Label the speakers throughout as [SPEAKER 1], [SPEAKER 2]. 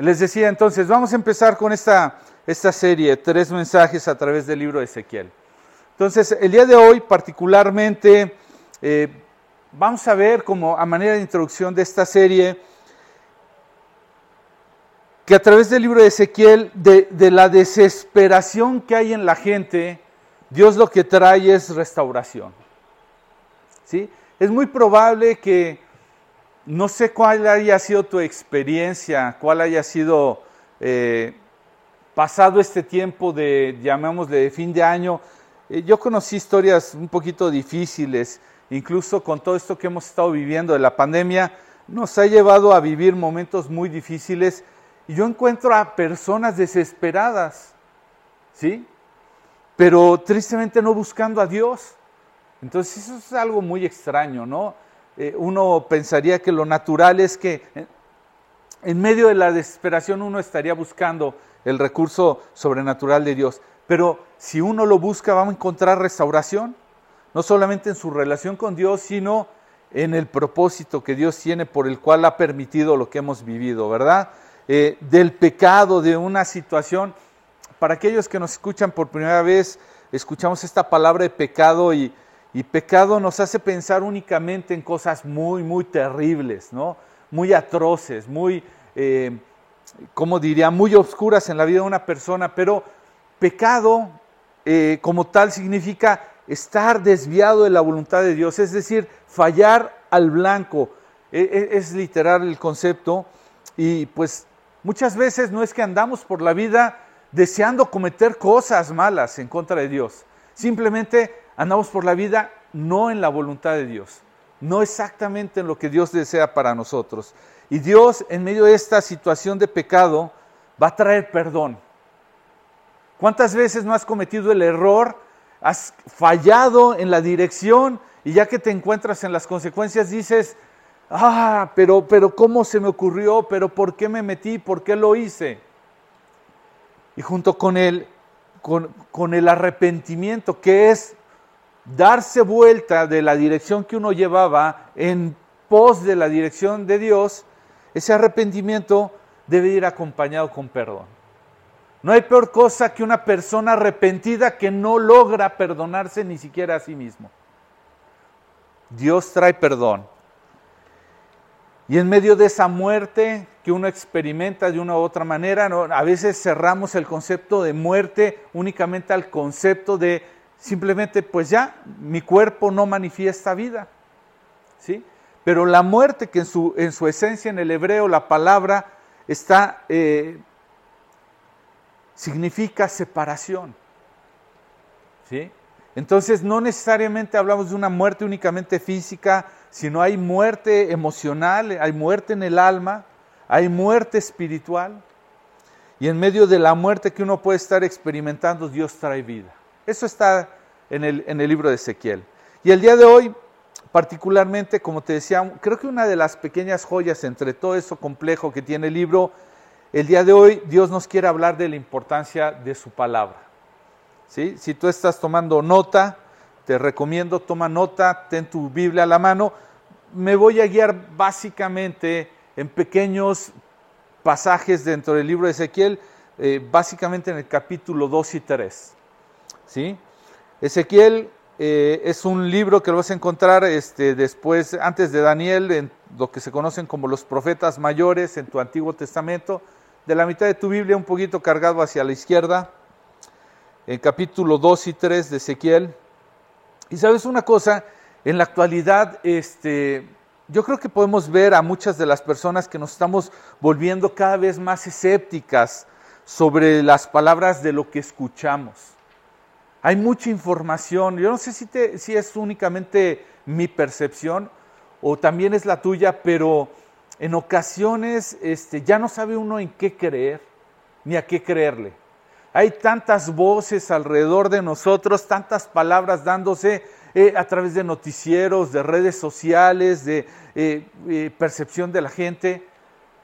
[SPEAKER 1] Les decía entonces, vamos a empezar con esta, esta serie, tres mensajes a través del libro de Ezequiel. Entonces, el día de hoy particularmente eh, vamos a ver como a manera de introducción de esta serie que a través del libro de Ezequiel, de, de la desesperación que hay en la gente, Dios lo que trae es restauración. ¿Sí? Es muy probable que no sé cuál haya sido tu experiencia, cuál haya sido eh, pasado este tiempo de, llamémosle, de fin de año. Eh, yo conocí historias un poquito difíciles, incluso con todo esto que hemos estado viviendo de la pandemia, nos ha llevado a vivir momentos muy difíciles y yo encuentro a personas desesperadas, ¿sí? Pero tristemente no buscando a Dios. Entonces eso es algo muy extraño, ¿no? Eh, uno pensaría que lo natural es que eh, en medio de la desesperación uno estaría buscando el recurso sobrenatural de Dios. Pero si uno lo busca, va a encontrar restauración, no solamente en su relación con Dios, sino en el propósito que Dios tiene por el cual ha permitido lo que hemos vivido, ¿verdad? Eh, del pecado, de una situación. Para aquellos que nos escuchan por primera vez, escuchamos esta palabra de pecado y, y pecado nos hace pensar únicamente en cosas muy, muy terribles, ¿no? Muy atroces, muy, eh, como diría, muy oscuras en la vida de una persona, pero pecado eh, como tal significa estar desviado de la voluntad de Dios, es decir, fallar al blanco. E, e, es literal el concepto y pues muchas veces no es que andamos por la vida deseando cometer cosas malas en contra de Dios, simplemente andamos por la vida no en la voluntad de Dios, no exactamente en lo que Dios desea para nosotros. Y Dios, en medio de esta situación de pecado, va a traer perdón. ¿Cuántas veces no has cometido el error? Has fallado en la dirección y ya que te encuentras en las consecuencias dices, ah, pero, pero ¿cómo se me ocurrió? ¿Pero por qué me metí? ¿Por qué lo hice? Y junto con el, con, con el arrepentimiento, que es darse vuelta de la dirección que uno llevaba en pos de la dirección de Dios, ese arrepentimiento debe ir acompañado con perdón. No hay peor cosa que una persona arrepentida que no logra perdonarse ni siquiera a sí mismo. Dios trae perdón. Y en medio de esa muerte que uno experimenta de una u otra manera, a veces cerramos el concepto de muerte únicamente al concepto de simplemente pues ya mi cuerpo no manifiesta vida. ¿sí? Pero la muerte que en su, en su esencia en el hebreo la palabra está, eh, significa separación. ¿sí? Entonces no necesariamente hablamos de una muerte únicamente física, sino hay muerte emocional, hay muerte en el alma, hay muerte espiritual. Y en medio de la muerte que uno puede estar experimentando, Dios trae vida. Eso está en el, en el libro de Ezequiel. Y el día de hoy, particularmente, como te decía, creo que una de las pequeñas joyas entre todo eso complejo que tiene el libro, el día de hoy Dios nos quiere hablar de la importancia de su palabra. ¿Sí? Si tú estás tomando nota, te recomiendo, toma nota, ten tu Biblia a la mano. Me voy a guiar básicamente en pequeños pasajes dentro del libro de Ezequiel, eh, básicamente en el capítulo 2 y 3. ¿Sí? Ezequiel eh, es un libro que lo vas a encontrar este, después, antes de Daniel, en lo que se conocen como los profetas mayores en tu Antiguo Testamento, de la mitad de tu Biblia un poquito cargado hacia la izquierda, en capítulo 2 y 3 de Ezequiel. Y sabes una cosa, en la actualidad, este, yo creo que podemos ver a muchas de las personas que nos estamos volviendo cada vez más escépticas sobre las palabras de lo que escuchamos. Hay mucha información. Yo no sé si, si es únicamente mi percepción o también es la tuya, pero en ocasiones este, ya no sabe uno en qué creer ni a qué creerle. Hay tantas voces alrededor de nosotros, tantas palabras dándose eh, a través de noticieros, de redes sociales, de eh, eh, percepción de la gente,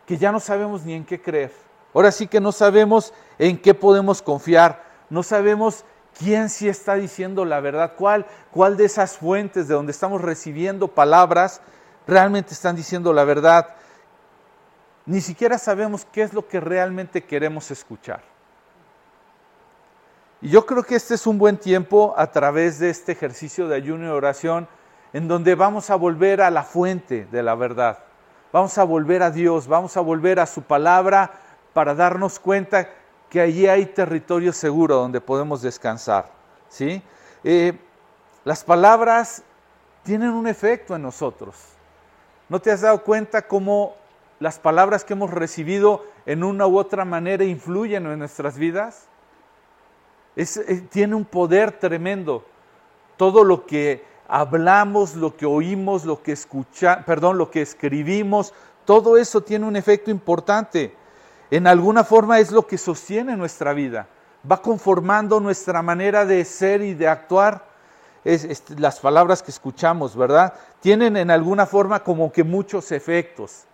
[SPEAKER 1] que ya no sabemos ni en qué creer. Ahora sí que no sabemos en qué podemos confiar, no sabemos ¿Quién sí está diciendo la verdad? ¿Cuál, ¿Cuál de esas fuentes de donde estamos recibiendo palabras realmente están diciendo la verdad? ni siquiera sabemos qué es lo que realmente queremos escuchar. Y yo creo que este es un buen tiempo a través de este ejercicio de ayuno y oración en donde vamos a volver a la fuente de la verdad. Vamos a volver a Dios, vamos a volver a su palabra para darnos cuenta que allí hay territorio seguro donde podemos descansar. ¿sí? Eh, las palabras tienen un efecto en nosotros. ¿No te has dado cuenta cómo las palabras que hemos recibido en una u otra manera influyen en nuestras vidas? Eh, tiene un poder tremendo. Todo lo que hablamos, lo que oímos, lo que escucha, perdón, lo que escribimos, todo eso tiene un efecto importante. En alguna forma es lo que sostiene nuestra vida, va conformando nuestra manera de ser y de actuar. las palabras que escuchamos, ¿verdad? Tienen en alguna forma como que muchos efectos.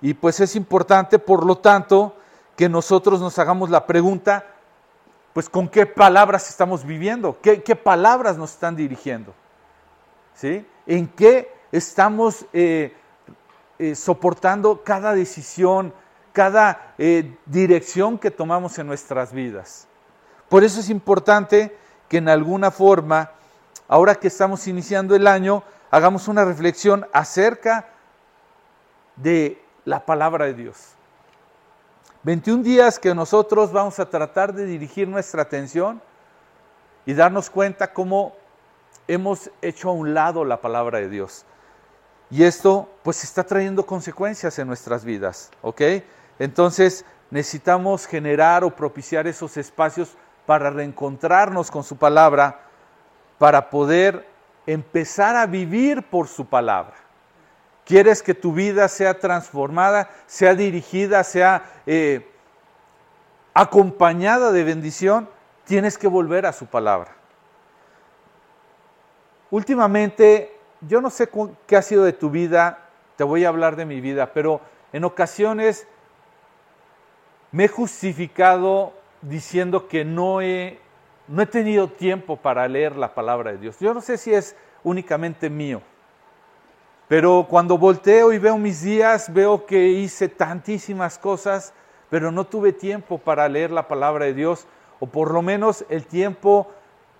[SPEAKER 1] Y pues es importante, por lo tanto, que nosotros nos hagamos la pregunta, pues con qué palabras estamos viviendo, qué, palabras nos están dirigiendo, ¿sí? ¿En qué estamos eh, eh, soportando cada decisión, cada eh, dirección que tomamos en nuestras vidas? Por eso es importante que en alguna forma, ahora que estamos iniciando el año, hagamos una reflexión acerca de la palabra de Dios. 21 días que nosotros vamos a tratar de dirigir nuestra atención y darnos cuenta cómo hemos hecho a un lado la palabra de Dios. Y esto pues está trayendo consecuencias en nuestras vidas, ¿ok? Entonces necesitamos generar o propiciar esos espacios para reencontrarnos con su palabra, para poder empezar a vivir por su palabra. ¿Quieres que tu vida sea transformada, sea dirigida, sea eh, acompañada de bendición? Tienes que volver a su palabra. Últimamente, yo no sé qué ha sido de tu vida, te voy a hablar de mi vida, pero en ocasiones me he justificado diciendo que no he, no he tenido tiempo para leer la palabra de Dios. Yo no sé si es únicamente mío. Pero cuando volteo y veo mis días, veo que hice tantísimas cosas, pero no tuve tiempo para leer la palabra de Dios, o por lo menos el tiempo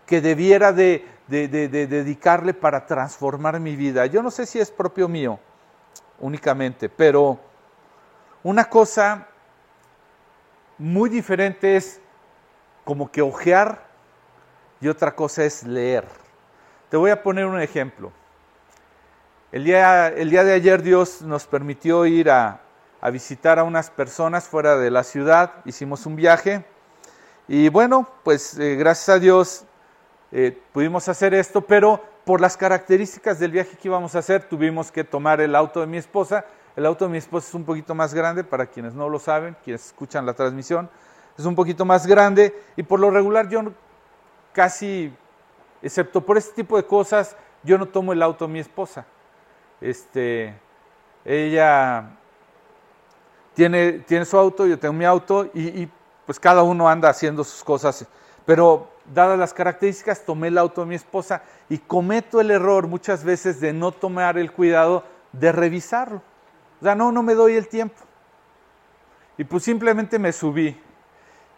[SPEAKER 1] que debiera de, dedicarle para transformar mi vida. Yo no sé si es propio mío únicamente, pero una cosa muy diferente es como que ojear y otra cosa es leer. Te voy a poner un ejemplo. El día, el día de ayer Dios nos permitió ir a, visitar a unas personas fuera de la ciudad, hicimos un viaje y bueno, pues eh, gracias a Dios eh, pudimos hacer esto, pero por las características del viaje que íbamos a hacer tuvimos que tomar el auto de mi esposa. El auto de mi esposa es un poquito más grande, para quienes no lo saben, quienes escuchan la transmisión, es un poquito más grande y por lo regular yo casi, excepto por este tipo de cosas, yo no tomo el auto de mi esposa este, ella tiene, tiene su auto, yo tengo mi auto y, pues cada uno anda haciendo sus cosas. Pero dadas las características, tomé el auto de mi esposa y cometo el error muchas veces de no tomar el cuidado de revisarlo. O sea, no, no me doy el tiempo. Y pues simplemente me subí.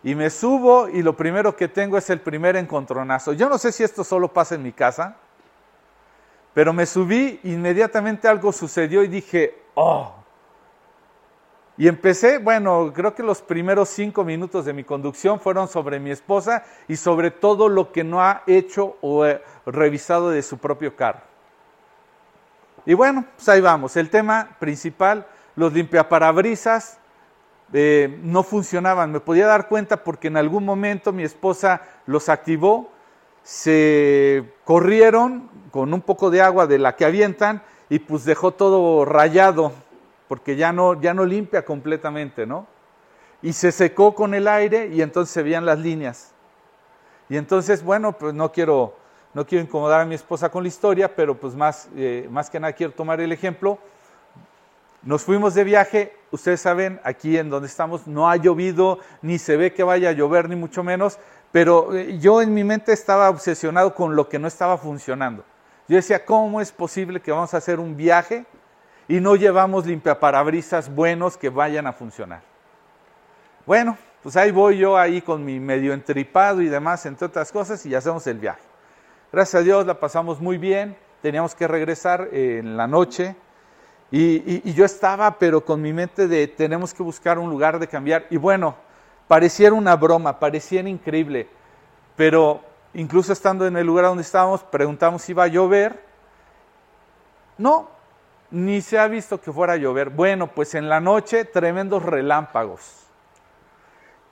[SPEAKER 1] Y me subo y lo primero que tengo es el primer encontronazo. Yo no sé si esto solo pasa en mi casa, pero me subí, inmediatamente algo sucedió y dije, oh. Y empecé, bueno, creo que los primeros cinco minutos de mi conducción fueron sobre mi esposa y sobre todo lo que no ha hecho o revisado de su propio carro. Y bueno, pues ahí vamos. El tema principal, los limpiaparabrisas eh, no funcionaban. Me podía dar cuenta porque en algún momento mi esposa los activó se corrieron con un poco de agua de la que avientan y pues dejó todo rayado, porque ya no, ya no limpia completamente, ¿no? Y se secó con el aire y entonces se veían las líneas. Y entonces, bueno, pues no quiero, no quiero incomodar a mi esposa con la historia, pero pues más, eh, más que nada quiero tomar el ejemplo. Nos fuimos de viaje, ustedes saben, aquí en donde estamos no ha llovido, ni se ve que vaya a llover, ni mucho menos, pero eh, yo en mi mente estaba obsesionado con lo que no estaba funcionando. Yo decía, ¿cómo es posible que vamos a hacer un viaje y no llevamos limpiaparabrisas buenos que vayan a funcionar. Bueno, pues ahí voy yo ahí con mi medio entripado y demás, entre otras cosas, y hacemos el viaje. Gracias a Dios la pasamos muy bien, teníamos que regresar en la noche, y, yo estaba, pero con mi mente de tenemos que buscar un lugar de cambiar. Y bueno, pareciera una broma, pareciera increíble, pero incluso estando en el lugar donde estábamos, preguntamos si iba a llover. No, ni se ha visto que fuera a llover. Bueno, pues en la noche tremendos relámpagos.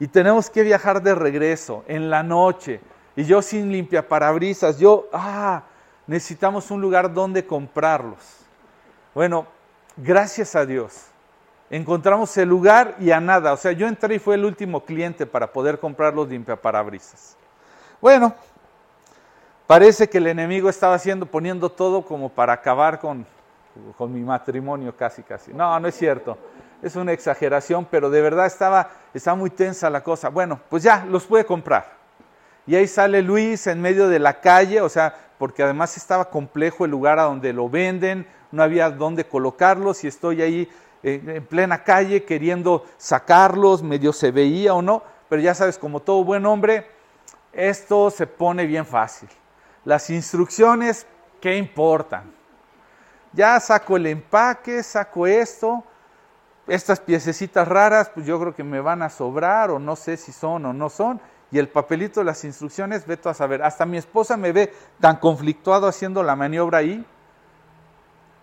[SPEAKER 1] Y tenemos que viajar de regreso en la noche. Y yo sin limpia parabrisas, yo, ah, necesitamos un lugar donde comprarlos. Bueno, gracias a Dios, encontramos el lugar y a nada. O sea, yo entré y fue el último cliente para poder comprar los limpiaparabrisas. Bueno, parece que el enemigo estaba haciendo, poniendo todo como para acabar con, con mi matrimonio casi, casi. No, no es cierto. Es una exageración, pero de verdad estaba, estaba muy tensa la cosa. Bueno, pues ya, los pude comprar. Y ahí sale Luis en medio de la calle, o sea, porque además estaba complejo el lugar a donde lo venden, no había dónde colocarlos y estoy ahí eh, en plena calle queriendo sacarlos, medio se veía o no, pero ya sabes, como todo buen hombre, esto se pone bien fácil. Las instrucciones, ¿qué importan? Ya saco el empaque, saco esto, estas piececitas raras, pues yo creo que me van a sobrar o no sé si son o no son. Y el papelito de las instrucciones, veto a saber. Hasta mi esposa me ve tan conflictuado haciendo la maniobra ahí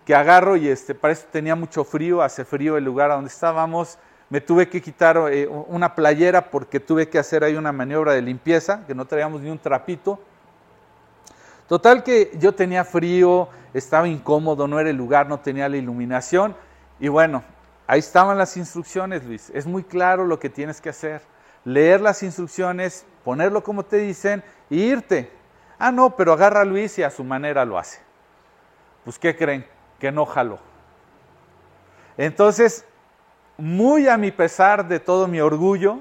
[SPEAKER 1] que agarro y este, para eso tenía mucho frío, hace frío el lugar donde estábamos, me tuve que quitar eh, una playera porque tuve que hacer ahí una maniobra de limpieza, que no traíamos ni un trapito. Total que yo tenía frío, estaba incómodo, no era el lugar, no tenía la iluminación y bueno, ahí estaban las instrucciones, Luis, es muy claro lo que tienes que hacer, leer las instrucciones, ponerlo como te dicen y irte. Ah, no, pero agarra a Luis y a su manera lo hace. Pues, ¿qué creen? que no jaló. Entonces, muy a mi pesar de todo mi orgullo,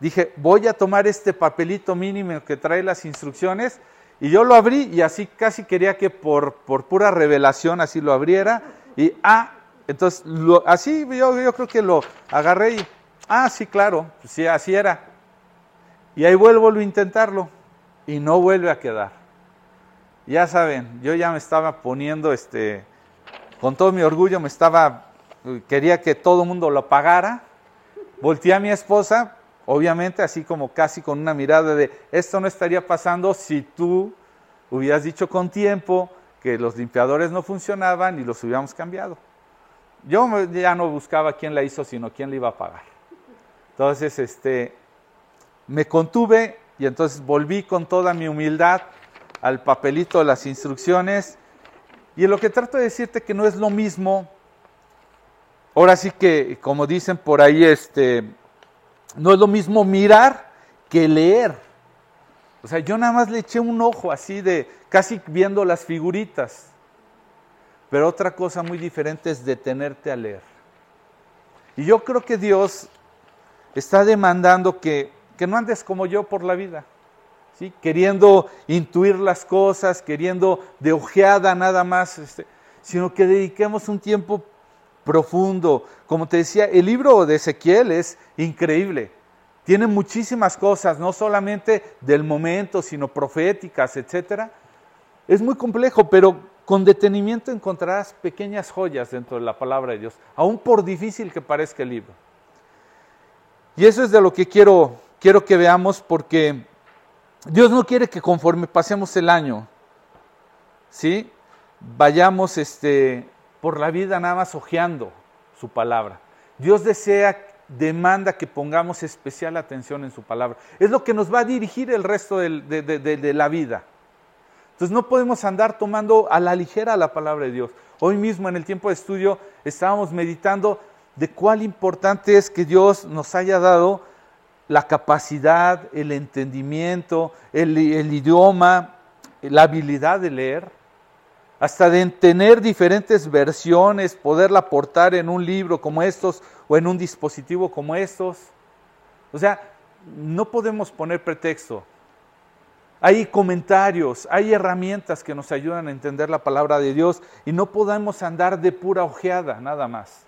[SPEAKER 1] dije, voy a tomar este papelito mínimo que trae las instrucciones, y yo lo abrí y así casi quería que por, por pura revelación así lo abriera, y ah, entonces así yo, yo creo que lo agarré y, ah, sí, claro, pues sí, así era. Y ahí vuelvo a intentarlo, y no vuelve a quedar. Ya saben, yo ya me estaba poniendo, este, con todo mi orgullo, me estaba, quería que todo el mundo lo pagara. Volteé a mi esposa, obviamente, así como casi con una mirada de, esto no estaría pasando si tú hubieras dicho con tiempo que los limpiadores no funcionaban y los hubiéramos cambiado. Yo ya no buscaba quién la hizo, sino quién le iba a pagar. Entonces, este, me contuve y entonces volví con toda mi humildad al papelito de las instrucciones. Y en lo que trato de decirte que no es lo mismo, ahora sí que, como dicen por ahí, este, no es lo mismo mirar que leer. O sea, yo nada más le eché un ojo así de casi viendo las figuritas. Pero otra cosa muy diferente es detenerte a leer. Y yo creo que Dios está demandando que, que no andes como yo por la vida queriendo intuir las cosas, queriendo de ojeada nada más, este, sino que dediquemos un tiempo profundo. Como te decía, el libro de Ezequiel es increíble. Tiene muchísimas cosas, no solamente del momento, sino proféticas, etc. Es muy complejo, pero con detenimiento encontrarás pequeñas joyas dentro de la palabra de Dios, aun por difícil que parezca el libro. Y eso es de lo que quiero, quiero que veamos porque Dios no quiere que conforme pasemos el año, ¿sí? Vayamos este, por la vida nada más ojeando su palabra. Dios desea, demanda que pongamos especial atención en su palabra. Es lo que nos va a dirigir el resto de, de la vida. Entonces no podemos andar tomando a la ligera la palabra de Dios. Hoy mismo en el tiempo de estudio estábamos meditando de cuál importante es que Dios nos haya dado la capacidad, el entendimiento, el, idioma, la habilidad de leer, hasta de tener diferentes versiones, poderla aportar en un libro como estos o en un dispositivo como estos. O sea, no podemos poner pretexto. hay comentarios, hay herramientas que nos ayudan a entender la palabra de Dios y no podemos andar de pura ojeada, nada más.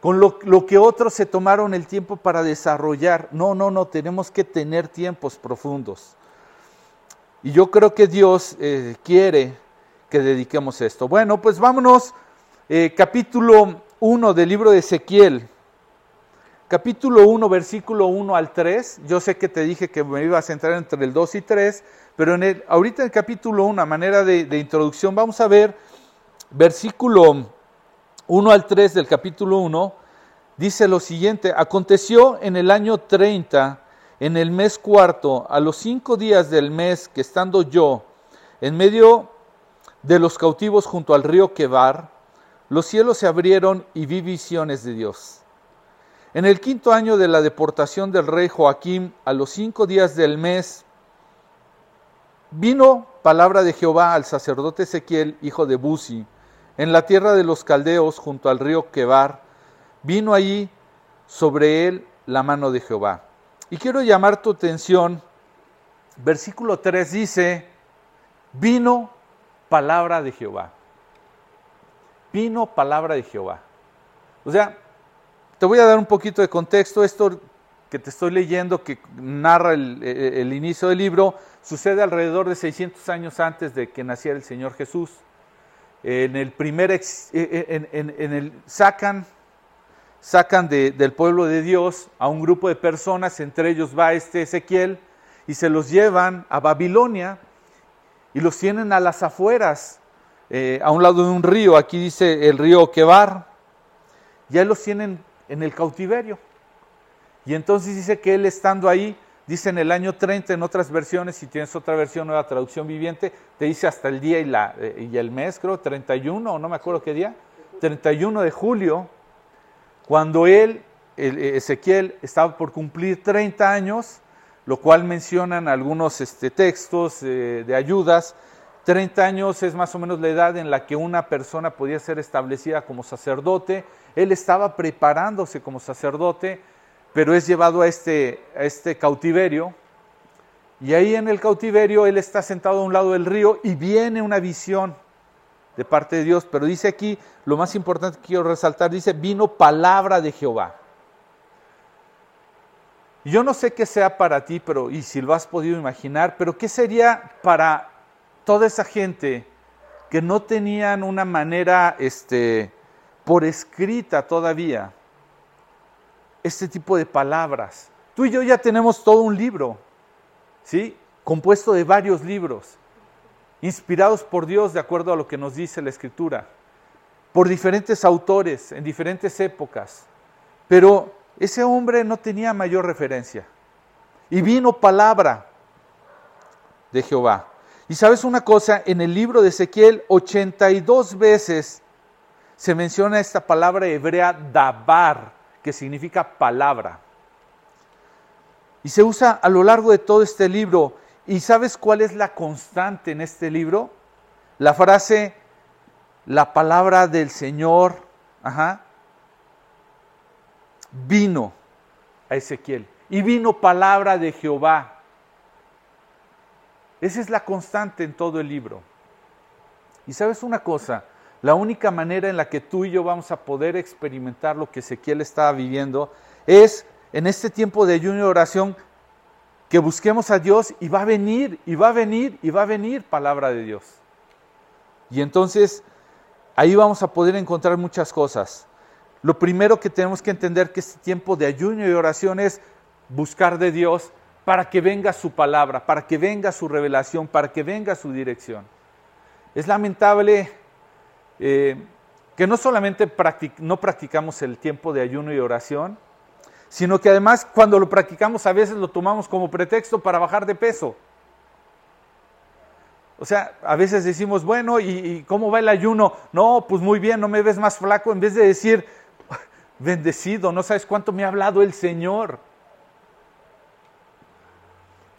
[SPEAKER 1] Con lo, que otros se tomaron el tiempo para desarrollar. No, no, no, tenemos que tener tiempos profundos. Y yo creo que Dios eh, quiere que dediquemos esto. Bueno, pues vámonos, eh, capítulo 1 del libro de Ezequiel capítulo 1, versículo 1 al 3. Yo sé que te dije que me iba a centrar entre el 2 y 3, pero en el, ahorita en el capítulo 1, a manera de, de introducción, vamos a ver versículo 1 al 3 del capítulo 1. Dice lo siguiente, aconteció en el año 30, en el mes cuarto, a los cinco días del mes que estando yo en medio de los cautivos junto al río Quebar, los cielos se abrieron y vi visiones de Dios. En el quinto año de la deportación del rey Joaquín, a los cinco días del mes, vino palabra de Jehová al sacerdote Ezequiel, hijo de Buzi, en la tierra de los caldeos, junto al río Quebar. Vino allí sobre él la mano de Jehová. Y quiero llamar tu atención, versículo 3 dice, vino palabra de Jehová. Vino palabra de Jehová. O sea, te voy a dar un poquito de contexto. Esto que te estoy leyendo, que narra el, inicio del libro, sucede alrededor de 600 años antes de que naciera el Señor Jesús. En el primer, eh, eh, en, el, sacan, sacan del pueblo de Dios a un grupo de personas, entre ellos va este Ezequiel, y se los llevan a Babilonia y los tienen a las afueras, eh, a un lado de un río, aquí dice el río Quebar, ya los tienen en el cautiverio. Y entonces dice que él estando ahí, dice en el año 30 en otras versiones, si tienes otra versión, nueva traducción viviente, te dice hasta el día y, la, eh, y el mes, creo, 31, o no me acuerdo qué día, 31 de julio, cuando él, eh, Ezequiel, estaba por cumplir 30 años, lo cual mencionan algunos este, textos eh, de ayudas, 30 años es más o menos la edad en la que una persona podía ser establecida como sacerdote. Él estaba preparándose como sacerdote, pero es llevado a este, a este cautiverio. Y ahí en el cautiverio él está sentado a un lado del río y viene una visión de parte de Dios. Pero dice aquí, lo más importante que quiero resaltar, dice, vino palabra de Jehová. Yo no sé qué sea para ti, pero y si lo has podido imaginar, pero qué sería para toda esa gente que no tenían una manera este, por escrita todavía este tipo de palabras. Tú y yo ya tenemos todo un libro, ¿sí? Compuesto de varios libros, inspirados por Dios de acuerdo a lo que nos dice la Escritura, por diferentes autores en diferentes épocas. Pero ese hombre no tenía mayor referencia. Y vino palabra de Jehová. Y sabes una cosa, en el libro de Ezequiel 82 veces se menciona esta palabra hebrea dabar, que significa palabra. Y se usa a lo largo de todo este libro. ¿Y sabes cuál es la constante en este libro? La frase, la palabra del Señor, ajá, vino a Ezequiel. Y vino palabra de Jehová. Esa es la constante en todo el libro. Y sabes una cosa, la única manera en la que tú y yo vamos a poder experimentar lo que Ezequiel estaba viviendo es en este tiempo de ayuno y oración que busquemos a Dios y va a venir, y va a venir, y va a venir palabra de Dios. Y entonces ahí vamos a poder encontrar muchas cosas. Lo primero que tenemos que entender que este tiempo de ayuno y oración es buscar de Dios para que venga su palabra, para que venga su revelación, para que venga su dirección. Es lamentable eh, que no solamente no practicamos el tiempo de ayuno y oración, sino que además cuando lo practicamos a veces lo tomamos como pretexto para bajar de peso. O sea, a veces decimos, bueno, ¿y, cómo va el ayuno? No, pues muy bien, no me ves más flaco, en vez de decir, bendecido, no sabes cuánto me ha hablado el Señor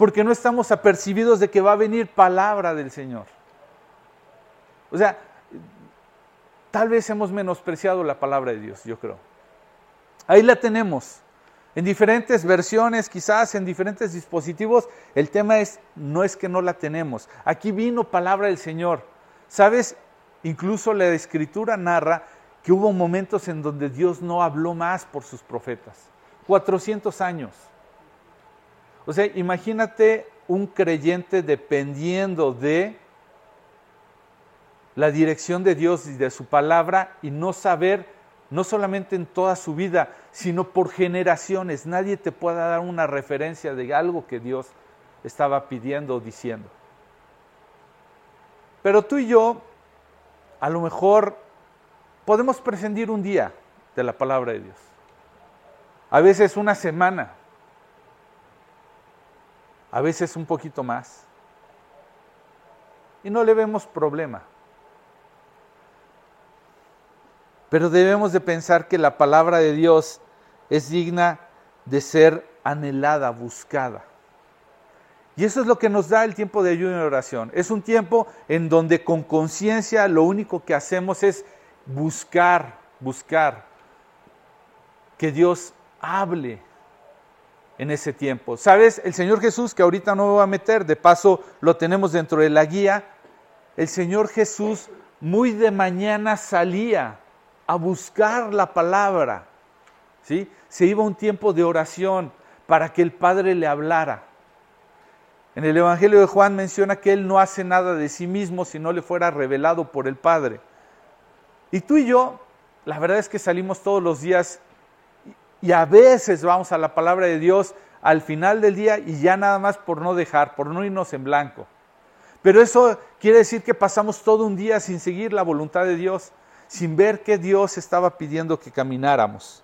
[SPEAKER 1] porque no estamos apercibidos de que va a venir palabra del Señor. O sea, tal vez hemos menospreciado la palabra de Dios, yo creo. Ahí la tenemos. En diferentes versiones, quizás en diferentes dispositivos, el tema es, no es que no la tenemos. Aquí vino palabra del Señor. ¿Sabes? Incluso la escritura narra que hubo momentos en donde Dios no habló más por sus profetas. 400 años. O sea, imagínate un creyente dependiendo de la dirección de Dios y de su palabra y no saber, no solamente en toda su vida, sino por generaciones. Nadie te pueda dar una referencia de algo que Dios estaba pidiendo o diciendo. Pero tú y yo, a lo mejor, podemos prescindir un día de la palabra de Dios. A veces una semana, a veces un poquito más. Y no le vemos problema. Pero debemos de pensar que la palabra de Dios es digna de ser anhelada, buscada. Y eso es lo que nos da el tiempo de ayuno y oración. Es un tiempo en donde con conciencia lo único que hacemos es buscar, buscar que Dios hable en ese tiempo. ¿Sabes? El Señor Jesús, que ahorita no me voy a meter, de paso lo tenemos dentro de la guía, el Señor Jesús muy de mañana salía a buscar la palabra. ¿sí? Se iba un tiempo de oración para que el Padre le hablara. En el Evangelio de Juan menciona que Él no hace nada de sí mismo si no le fuera revelado por el Padre. Y tú y yo, la verdad es que salimos todos los días y a veces vamos a la palabra de Dios al final del día y ya nada más por no dejar, por no irnos en blanco. Pero eso quiere decir que pasamos todo un día sin seguir la voluntad de Dios sin ver que Dios estaba pidiendo que camináramos.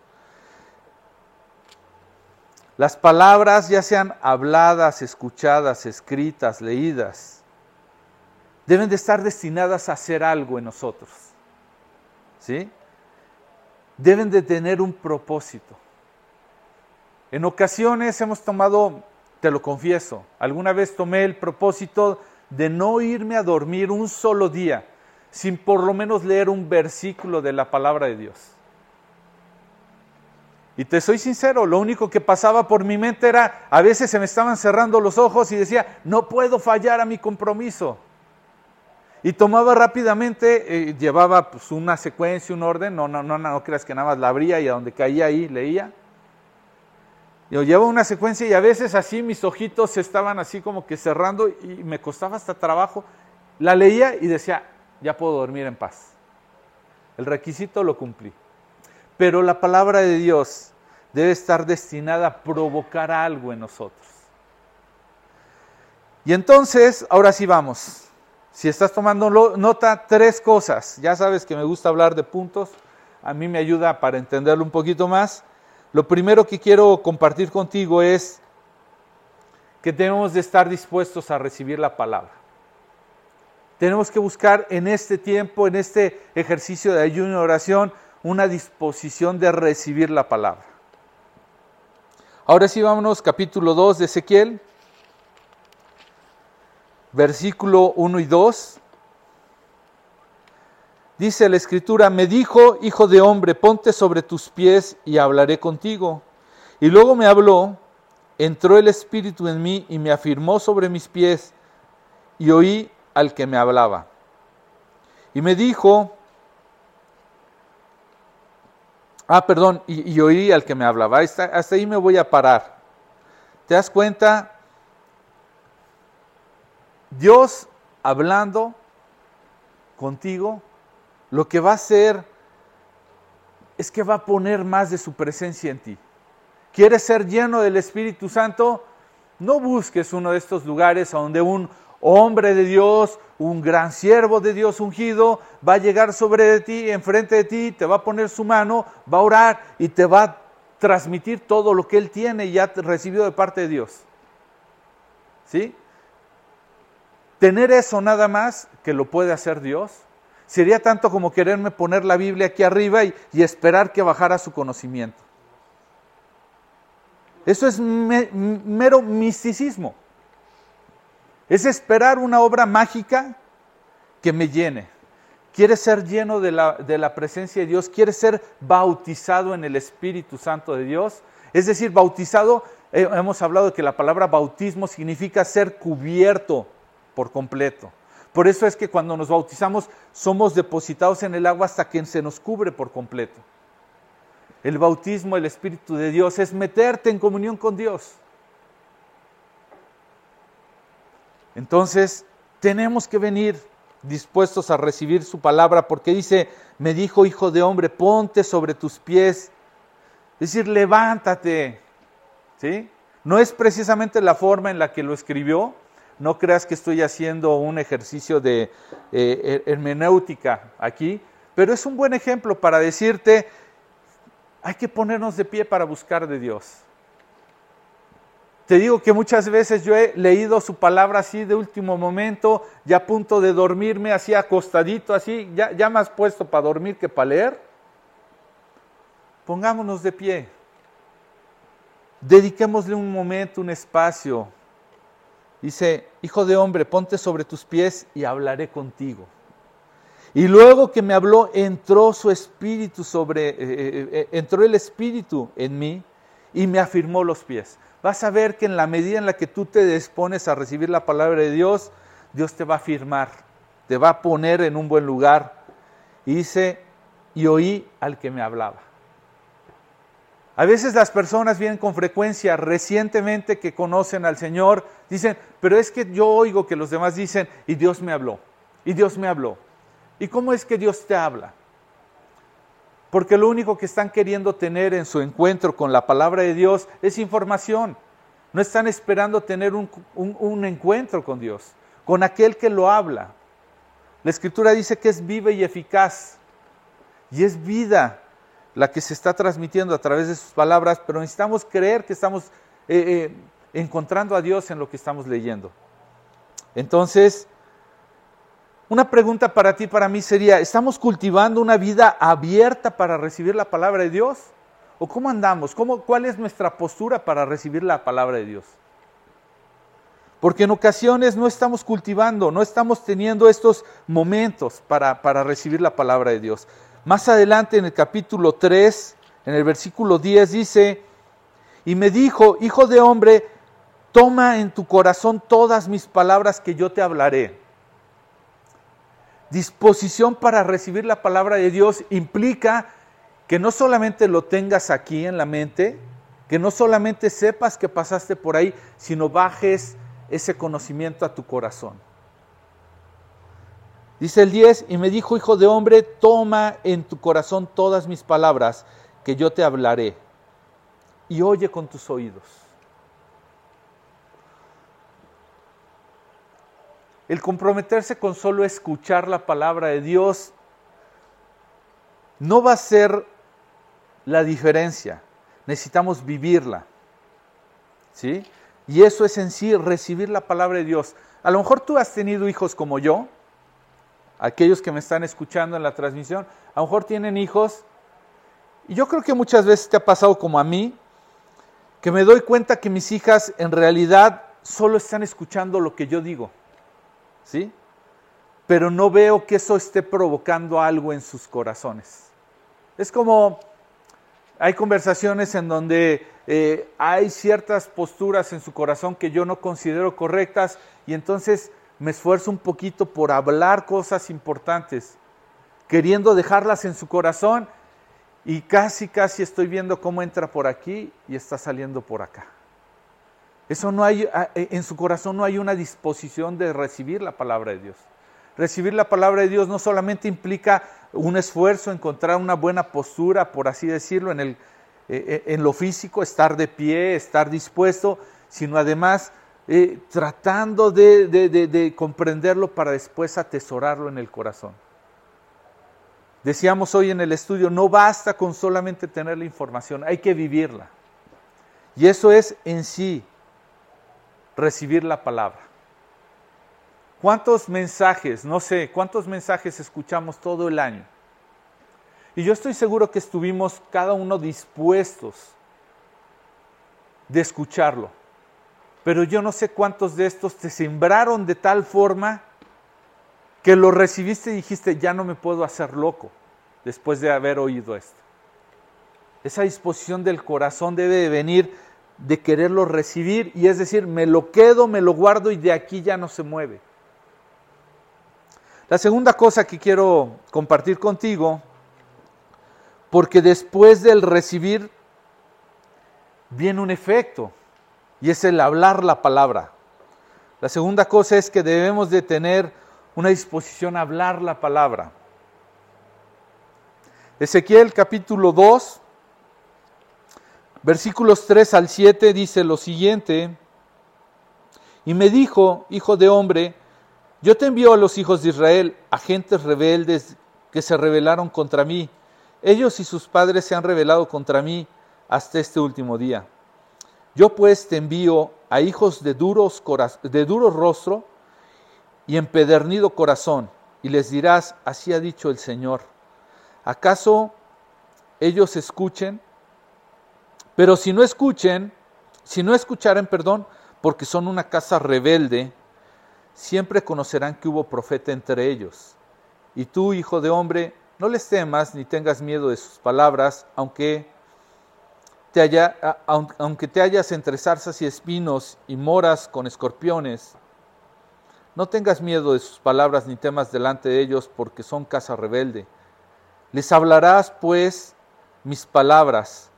[SPEAKER 1] Las palabras, ya sean habladas, escuchadas, escritas, leídas, deben de estar destinadas a hacer algo en nosotros. ¿Sí? Deben de tener un propósito. En ocasiones hemos tomado, te lo confieso, alguna vez tomé el propósito de no irme a dormir un solo día sin por lo menos leer un versículo de la palabra de Dios. Y te soy sincero, lo único que pasaba por mi mente era, a veces se me estaban cerrando los ojos y decía, no puedo fallar a mi compromiso. Y tomaba rápidamente, eh, llevaba pues, una secuencia, un orden, no, no, no, no creas que nada más la abría y a donde caía ahí leía. Yo llevaba una secuencia y a veces así mis ojitos se estaban así como que cerrando y me costaba hasta trabajo. La leía y decía, ya puedo dormir en paz. El requisito lo cumplí. Pero la palabra de Dios debe estar destinada a provocar algo en nosotros. Y entonces, ahora sí vamos. Si estás tomando nota, tres cosas. Ya sabes que me gusta hablar de puntos. A mí me ayuda para entenderlo un poquito más. Lo primero que quiero compartir contigo es que debemos de estar dispuestos a recibir la palabra. Tenemos que buscar en este tiempo, en este ejercicio de ayuno y oración, una disposición de recibir la palabra. Ahora sí, vámonos, capítulo 2 de Ezequiel, versículo 1 y 2. Dice la escritura, me dijo, hijo de hombre, ponte sobre tus pies y hablaré contigo. Y luego me habló, entró el Espíritu en mí y me afirmó sobre mis pies y oí al que me hablaba. Y me dijo, ah, perdón, y, oí al que me hablaba. Hasta, hasta ahí me voy a parar. ¿Te das cuenta? Dios hablando contigo, lo que va a hacer es que va a poner más de su presencia en ti. ¿Quieres ser lleno del Espíritu Santo? No busques uno de estos lugares donde un hombre de Dios, un gran siervo de Dios ungido, va a llegar sobre de ti, enfrente de ti, te va a poner su mano, va a orar y te va a transmitir todo lo que él tiene y ya recibió de parte de Dios. ¿Sí? Tener eso nada más que lo puede hacer Dios, sería tanto como quererme poner la Biblia aquí arriba y, esperar que bajara su conocimiento. Eso es mero misticismo. Es esperar una obra mágica que me llene. ¿Quieres ser lleno de la, de la presencia de Dios? ¿Quieres ser bautizado en el Espíritu Santo de Dios? Es decir, bautizado, eh, hemos hablado de que la palabra bautismo significa ser cubierto por completo. Por eso es que cuando nos bautizamos somos depositados en el agua hasta que se nos cubre por completo. El bautismo, el Espíritu de Dios, es meterte en comunión con Dios. Entonces, tenemos que venir dispuestos a recibir su palabra, porque dice, me dijo, hijo de hombre, ponte sobre tus pies. Es decir, levántate. ¿Sí? No es precisamente la forma en la que lo escribió. No creas que estoy haciendo un ejercicio de eh, hermenéutica aquí, pero es un buen ejemplo para decirte, hay que ponernos de pie para buscar de Dios. Te digo que muchas veces yo he leído su palabra así de último momento, ya a punto de dormirme, así acostadito, así, ya, ya más puesto para dormir que para leer. Pongámonos de pie. Dediquémosle un momento, un espacio. Dice, hijo de hombre, ponte sobre tus pies y hablaré contigo. Y luego que me habló, entró su espíritu sobre, eh, eh, eh, entró el espíritu en mí y me afirmó los pies vas a ver que en la medida en la que tú te dispones a recibir la palabra de Dios, Dios te va a afirmar, te va a poner en un buen lugar. Y dice, y oí al que me hablaba. A veces las personas vienen con frecuencia, recientemente que conocen al Señor, dicen, pero es que yo oigo que los demás dicen, y Dios me habló, y Dios me habló. ¿Y cómo es que Dios te habla? Porque lo único que están queriendo tener en su encuentro con la palabra de Dios es información. No están esperando tener un, encuentro con Dios, con aquel que lo habla. La escritura dice que es viva y eficaz. Y es vida la que se está transmitiendo a través de sus palabras, pero necesitamos creer que estamos eh, eh, encontrando a Dios en lo que estamos leyendo. Entonces, una pregunta para ti, para mí sería, ¿estamos cultivando una vida abierta para recibir la palabra de Dios? ¿O cómo andamos? ¿Cómo, ¿Cuál es nuestra postura para recibir la palabra de Dios? Porque en ocasiones no estamos cultivando, no estamos teniendo estos momentos para, para recibir la palabra de Dios. Más adelante en el capítulo 3, en el versículo 10 dice, y me dijo, hijo de hombre, toma en tu corazón todas mis palabras que yo te hablaré disposición para recibir la palabra de Dios implica que no solamente lo tengas aquí en la mente, que no solamente sepas que pasaste por ahí, sino bajes ese conocimiento a tu corazón. Dice el 10, y me dijo, hijo de hombre, toma en tu corazón todas mis palabras que yo te hablaré, y oye con tus oídos. El comprometerse con solo escuchar la palabra de Dios no va a ser la diferencia. Necesitamos vivirla. ¿Sí? Y eso es en sí recibir la palabra de Dios. A lo mejor tú has tenido hijos como yo, aquellos que me están escuchando en la transmisión, a lo mejor tienen hijos, y yo creo que muchas veces te ha pasado como a mí, que me doy cuenta que mis hijas en realidad solo están escuchando lo que yo digo. ¿Sí? Pero no veo que eso esté provocando algo en sus corazones. Es como, hay conversaciones en donde eh, hay ciertas posturas en su corazón que yo no considero correctas y entonces me esfuerzo un poquito por hablar cosas importantes, queriendo dejarlas en su corazón y casi, casi estoy viendo cómo entra por aquí y está saliendo por acá. Eso no hay, ah, eh, en su corazón no hay una disposición de recibir la palabra de Dios. Recibir la palabra de Dios no solamente implica un esfuerzo, encontrar una buena postura, por así decirlo, en, el, eh, eh, en lo físico, estar de pie, estar dispuesto, sino además tratando de, de comprenderlo para después atesorarlo en el corazón. Decíamos hoy en el estudio, no basta con solamente tener la información, hay que vivirla. Y eso es en sí recibir la palabra. ¿Cuántos mensajes, no sé, cuántos mensajes escuchamos todo el año? Y yo estoy seguro que estuvimos cada uno dispuestos de escucharlo. Pero yo no sé cuántos de estos te sembraron de tal forma que lo recibiste y dijiste, ya no me puedo hacer loco después de haber oído esto. Esa disposición del corazón debe de venir de quererlo recibir y es decir, me lo quedo, me lo guardo y de aquí ya no se mueve. La segunda cosa que quiero compartir contigo, porque después del recibir viene un efecto y es el hablar la palabra. La segunda cosa es que debemos de tener una disposición a hablar la palabra. Ezequiel capítulo 2, versículos 3 al 7 dice lo siguiente, y me dijo, hijo de hombre, yo te envío a los hijos de Israel, agentes rebeldes que se rebelaron contra mí. Ellos y sus padres se han rebelado contra mí hasta este último día. Yo pues te envío a hijos de, duros de duro rostro y empedernido corazón, y les dirás, así ha dicho el Señor. ¿Acaso ellos escuchen? Pero si no escuchen, si no escucharen, perdón, porque son una casa rebelde, siempre conocerán que hubo profeta entre ellos. Y tú, hijo de hombre, no les temas ni tengas miedo de sus palabras, aunque te, haya, aunque te hallas entre zarzas y espinos y moras con escorpiones. No tengas miedo de sus palabras ni temas delante de ellos, porque son casa rebelde. Les hablarás, pues, mis palabras.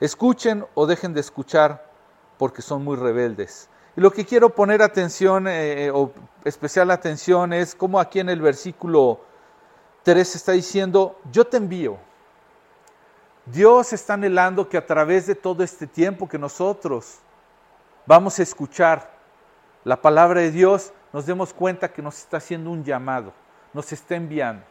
[SPEAKER 1] Escuchen o dejen de escuchar, porque son muy rebeldes. Y lo que quiero poner atención eh, o especial atención es como aquí en el versículo 3 está diciendo, yo te envío. Dios está anhelando que a través de todo este tiempo que nosotros vamos a escuchar la palabra de Dios, nos demos cuenta que nos está haciendo un llamado, nos está enviando.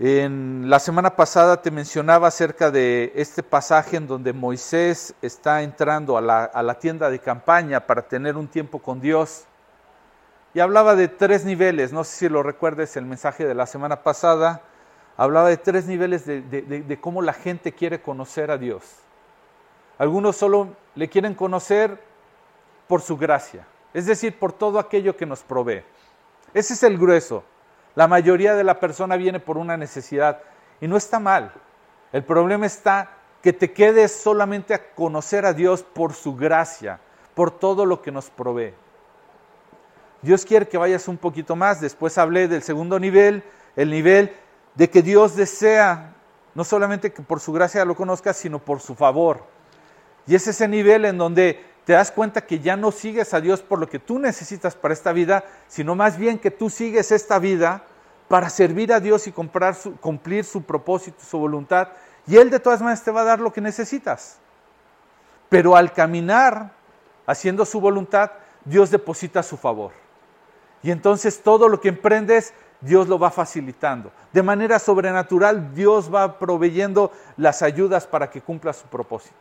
[SPEAKER 1] En la semana pasada te mencionaba acerca de este pasaje en donde Moisés está entrando a la, tienda de campaña para tener un tiempo con Dios. Y hablaba de tres niveles, no sé si lo recuerdes el mensaje de la semana pasada, hablaba de tres niveles de, de cómo la gente quiere conocer a Dios. Algunos solo le quieren conocer por su gracia, es decir, por todo aquello que nos provee. Ese es el grueso. La mayoría de la persona viene por una necesidad y no está mal. El problema está que te quedes solamente a conocer a Dios por su gracia, por todo lo que nos provee. Dios quiere que vayas un poquito más. Después hablé del segundo nivel, el nivel de que Dios desea no solamente que por su gracia lo conozcas, sino por su favor. Y es ese nivel en donde te das cuenta que ya no sigues a Dios por lo que tú necesitas para esta vida, sino más bien que tú sigues esta vida para servir a Dios y cumplir su propósito, su voluntad. Y Él de todas maneras te va a dar lo que necesitas. Pero al caminar haciendo su voluntad, Dios deposita su favor. Y entonces todo lo que emprendes, Dios lo va facilitando. De manera sobrenatural, Dios va proveyendo las ayudas para que cumpla su propósito.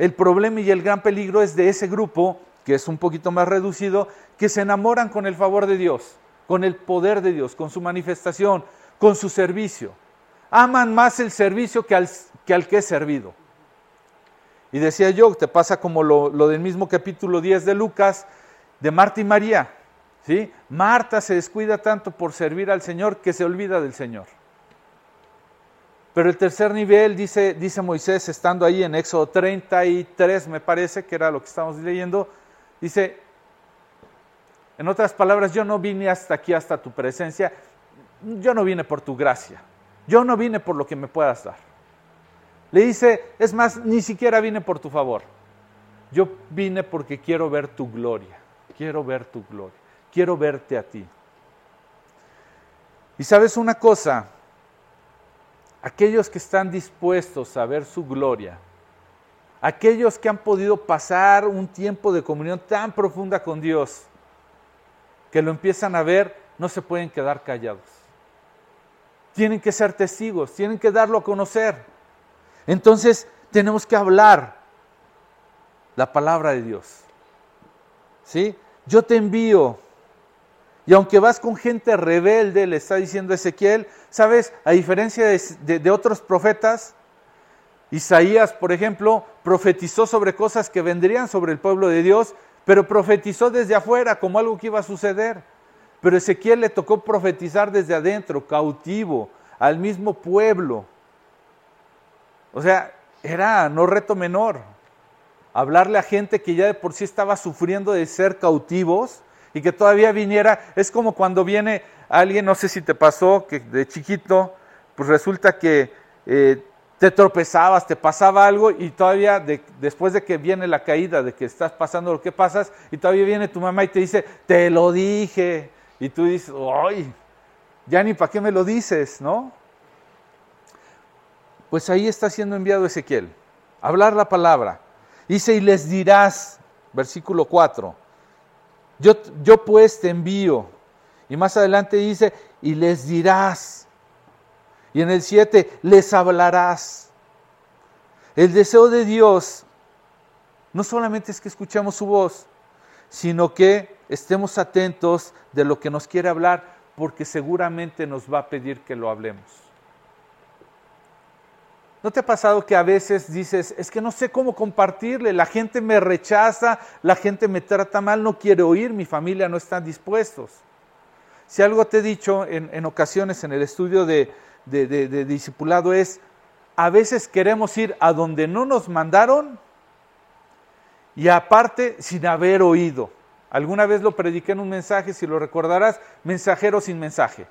[SPEAKER 1] El problema y el gran peligro es de ese grupo, que es un poquito más reducido, que se enamoran con el favor de Dios, con el poder de Dios, con su manifestación, con su servicio. Aman más el servicio que al que, es servido. Y decía yo, te pasa como lo, lo, del mismo capítulo 10 de Lucas, de Marta y María. ¿sí? Marta se descuida tanto por servir al Señor que se olvida del Señor. Pero el tercer nivel, dice, dice Moisés, estando ahí en Éxodo 33, me parece que era lo que estamos leyendo, dice, en otras palabras, yo no vine hasta aquí, hasta tu presencia, yo no vine por tu gracia, yo no vine por lo que me puedas dar. Le dice, es más, ni siquiera vine por tu favor, yo vine porque quiero ver tu gloria, quiero ver tu gloria, quiero verte a ti. Y sabes una cosa, aquellos que están dispuestos a ver su gloria, aquellos que han podido pasar un tiempo de comunión tan profunda con Dios, que lo empiezan a ver, no se pueden quedar callados. Tienen que ser testigos, tienen que darlo a conocer. Entonces tenemos que hablar la palabra de Dios. ¿Sí? Yo te envío y aunque vas con gente rebelde, le está diciendo Ezequiel, ¿sabes? A diferencia de, otros profetas, Isaías, por ejemplo, profetizó sobre cosas que vendrían sobre el pueblo de Dios, pero profetizó desde afuera como algo que iba a suceder. Pero Ezequiel le tocó profetizar desde adentro, cautivo, al mismo pueblo. O sea, era no reto menor. Hablarle a gente que ya de por sí estaba sufriendo de ser cautivos y que todavía viniera. Es como cuando viene alguien, no sé si te pasó, que de chiquito, pues resulta que eh, te tropezabas, te pasaba algo y todavía después de que viene la caída, de que estás pasando lo que pasas, y todavía viene tu mamá y te dice, te lo dije. Y tú dices, ay, ya ni para qué me lo dices, ¿no? Pues ahí está siendo enviado Ezequiel, hablar la palabra. Dice, y les dirás, versículo 4, yo, yo pues te envío. Y más adelante dice, y les dirás. Y en el 7, les hablarás. El deseo de Dios no solamente es que escuchemos su voz, sino que estemos atentos de lo que nos quiere hablar, porque seguramente nos va a pedir que lo hablemos. ¿No te ha pasado que a veces dices, es que no sé cómo compartirle, la gente me rechaza, la gente me trata mal, no quiere oír, mi familia no está dispuestos? Si algo te he dicho en ocasiones en el estudio de, de, discipulado es, a veces queremos ir a donde no nos mandaron y aparte sin haber oído. Alguna vez lo prediqué en un mensaje, si lo recordarás, mensajero sin mensaje.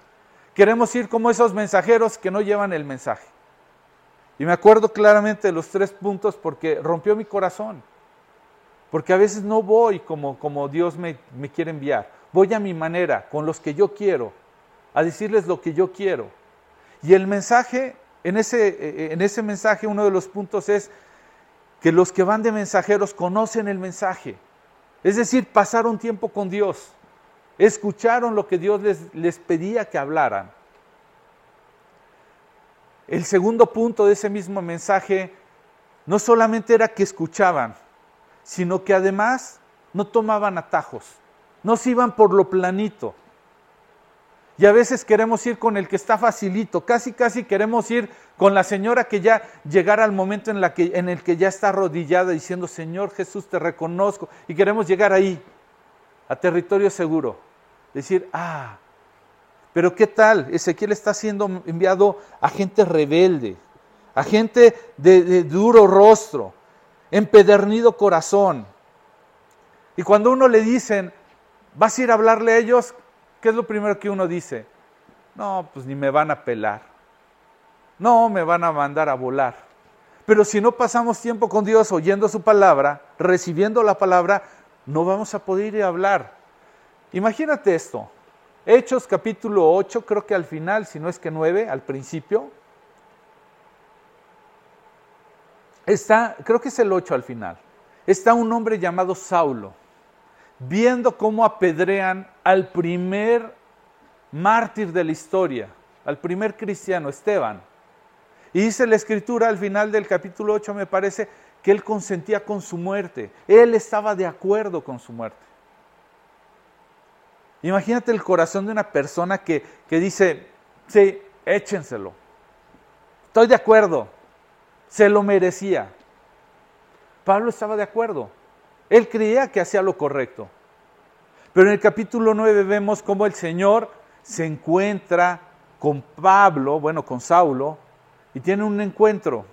[SPEAKER 1] Queremos ir como esos mensajeros que no llevan el mensaje. Y me acuerdo claramente de los tres puntos porque rompió mi corazón. Porque a veces no voy como, como Dios me, me quiere enviar. Voy a mi manera, con los que yo quiero, a decirles lo que yo quiero. Y el mensaje, en ese, eh, en ese mensaje uno de los puntos es que los que van de mensajeros conocen el mensaje. Es decir, pasaron tiempo con Dios, escucharon lo que Dios les, les pedía que hablaran. El segundo punto de ese mismo mensaje no solamente era que escuchaban, sino que además no tomaban atajos, no se iban por lo planito. Y a veces queremos ir con el que está facilito, casi casi queremos ir con la señora que ya llegara al momento en, en el que ya está arrodillada diciendo, Señor Jesús, te reconozco. Y queremos llegar ahí, a territorio seguro. Decir, ah, pero ¿qué tal? Ezequiel está siendo enviado a gente rebelde, a gente de, duro rostro, empedernido corazón. Y cuando uno le dicen, vas a ir a hablarle a ellos, ¿qué es lo primero que uno dice? No, pues ni me van a pelar. No, me van a mandar a volar. Pero si no pasamos tiempo con Dios oyendo su palabra, recibiendo la palabra, no vamos a poder ir a hablar. Imagínate esto. Hechos capítulo 8, creo que al final, si no es que 9, al principio. Está, creo que es el 8 al final. Está un hombre llamado Saulo viendo cómo apedrean al primer mártir de la historia, al primer cristiano, Esteban. Y dice la escritura al final del capítulo 8, me parece, que él consentía con su muerte. Él estaba de acuerdo con su muerte. Imagínate el corazón de una persona que, que dice, sí, échenselo. Estoy de acuerdo. Se lo merecía. Pablo estaba de acuerdo. Él creía que hacía lo correcto. Pero en el capítulo 9 vemos cómo el Señor se encuentra con Pablo, bueno, con Saulo, y tiene un encuentro.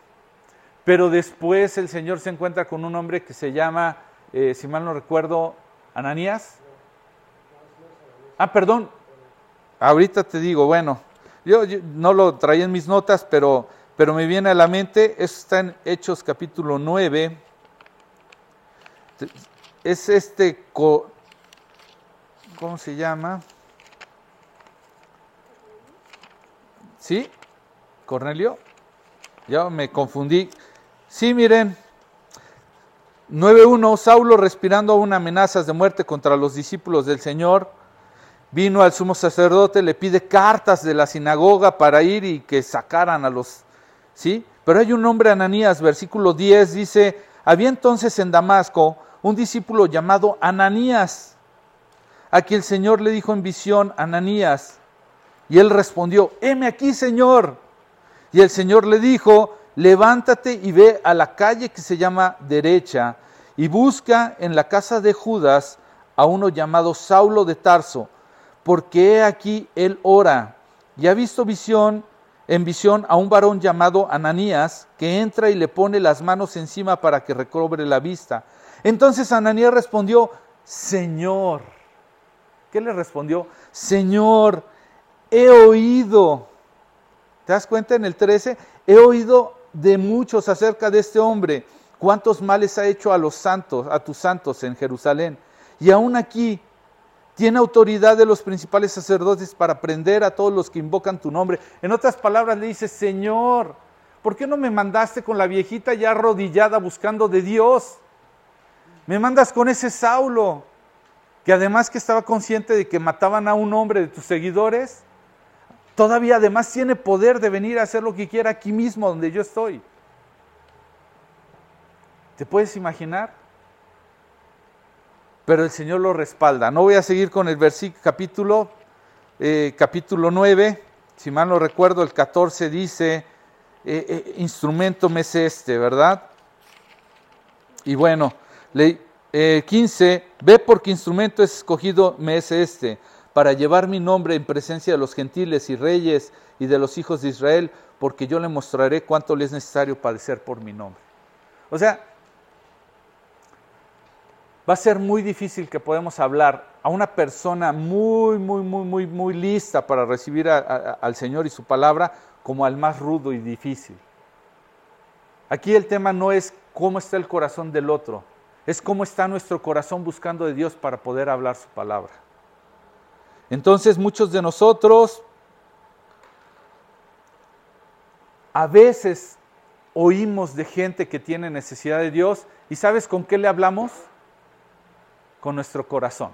[SPEAKER 1] Pero después el Señor se encuentra con un hombre que se llama, eh, si mal no recuerdo, Ananías. Ah, perdón. Ahorita te digo, bueno, yo, no lo traía en mis notas, pero, pero me viene a la mente, eso está en Hechos capítulo 9 es este, ¿cómo se llama? ¿Sí? Cornelio. Ya me confundí. Sí, miren. 9.1. Saulo respirando aún amenazas de muerte contra los discípulos del Señor. Vino al sumo sacerdote, le pide cartas de la sinagoga para ir y que sacaran a los... ¿Sí? Pero hay un hombre, Ananías, versículo 10, dice, había entonces en Damasco un discípulo llamado Ananías, a quien el Señor le dijo en visión, Ananías, y él respondió, heme aquí, Señor. Y el Señor le dijo, levántate y ve a la calle que se llama derecha, y busca en la casa de Judas a uno llamado Saulo de Tarso, porque he aquí él ora y ha visto visión en visión a un varón llamado Ananías que entra y le pone las manos encima para que recobre la vista. Entonces Ananías respondió, Señor, ¿qué le respondió? Señor, he oído, ¿te das cuenta en el 13? He oído de muchos acerca de este hombre, cuántos males ha hecho a los santos, a tus santos en Jerusalén. Y aún aquí tiene autoridad de los principales sacerdotes para prender a todos los que invocan tu nombre. En otras palabras le dice, Señor, ¿por qué no me mandaste con la viejita ya arrodillada buscando de Dios? Me mandas con ese Saulo, que además que estaba consciente de que mataban a un hombre de tus seguidores, todavía además tiene poder de venir a hacer lo que quiera aquí mismo donde yo estoy. ¿Te puedes imaginar? Pero el Señor lo respalda. No voy a seguir con el versículo capítulo, eh, capítulo 9, si mal no recuerdo, el 14 dice, eh, eh, instrumento me es este, ¿verdad? Y bueno, le, 15, ve porque instrumento es escogido me es este, para llevar mi nombre en presencia de los gentiles y reyes y de los hijos de Israel, porque yo le mostraré cuánto le es necesario padecer por mi nombre. O sea, va a ser muy difícil que podamos hablar a una persona muy, muy, muy, muy, muy lista para recibir al Señor y su palabra como al más rudo y difícil. Aquí el tema no es cómo está el corazón del otro, es cómo está nuestro corazón buscando de Dios para poder hablar su palabra. Entonces muchos de nosotros a veces oímos de gente que tiene necesidad de Dios y ¿sabes con qué le hablamos? Con nuestro corazón,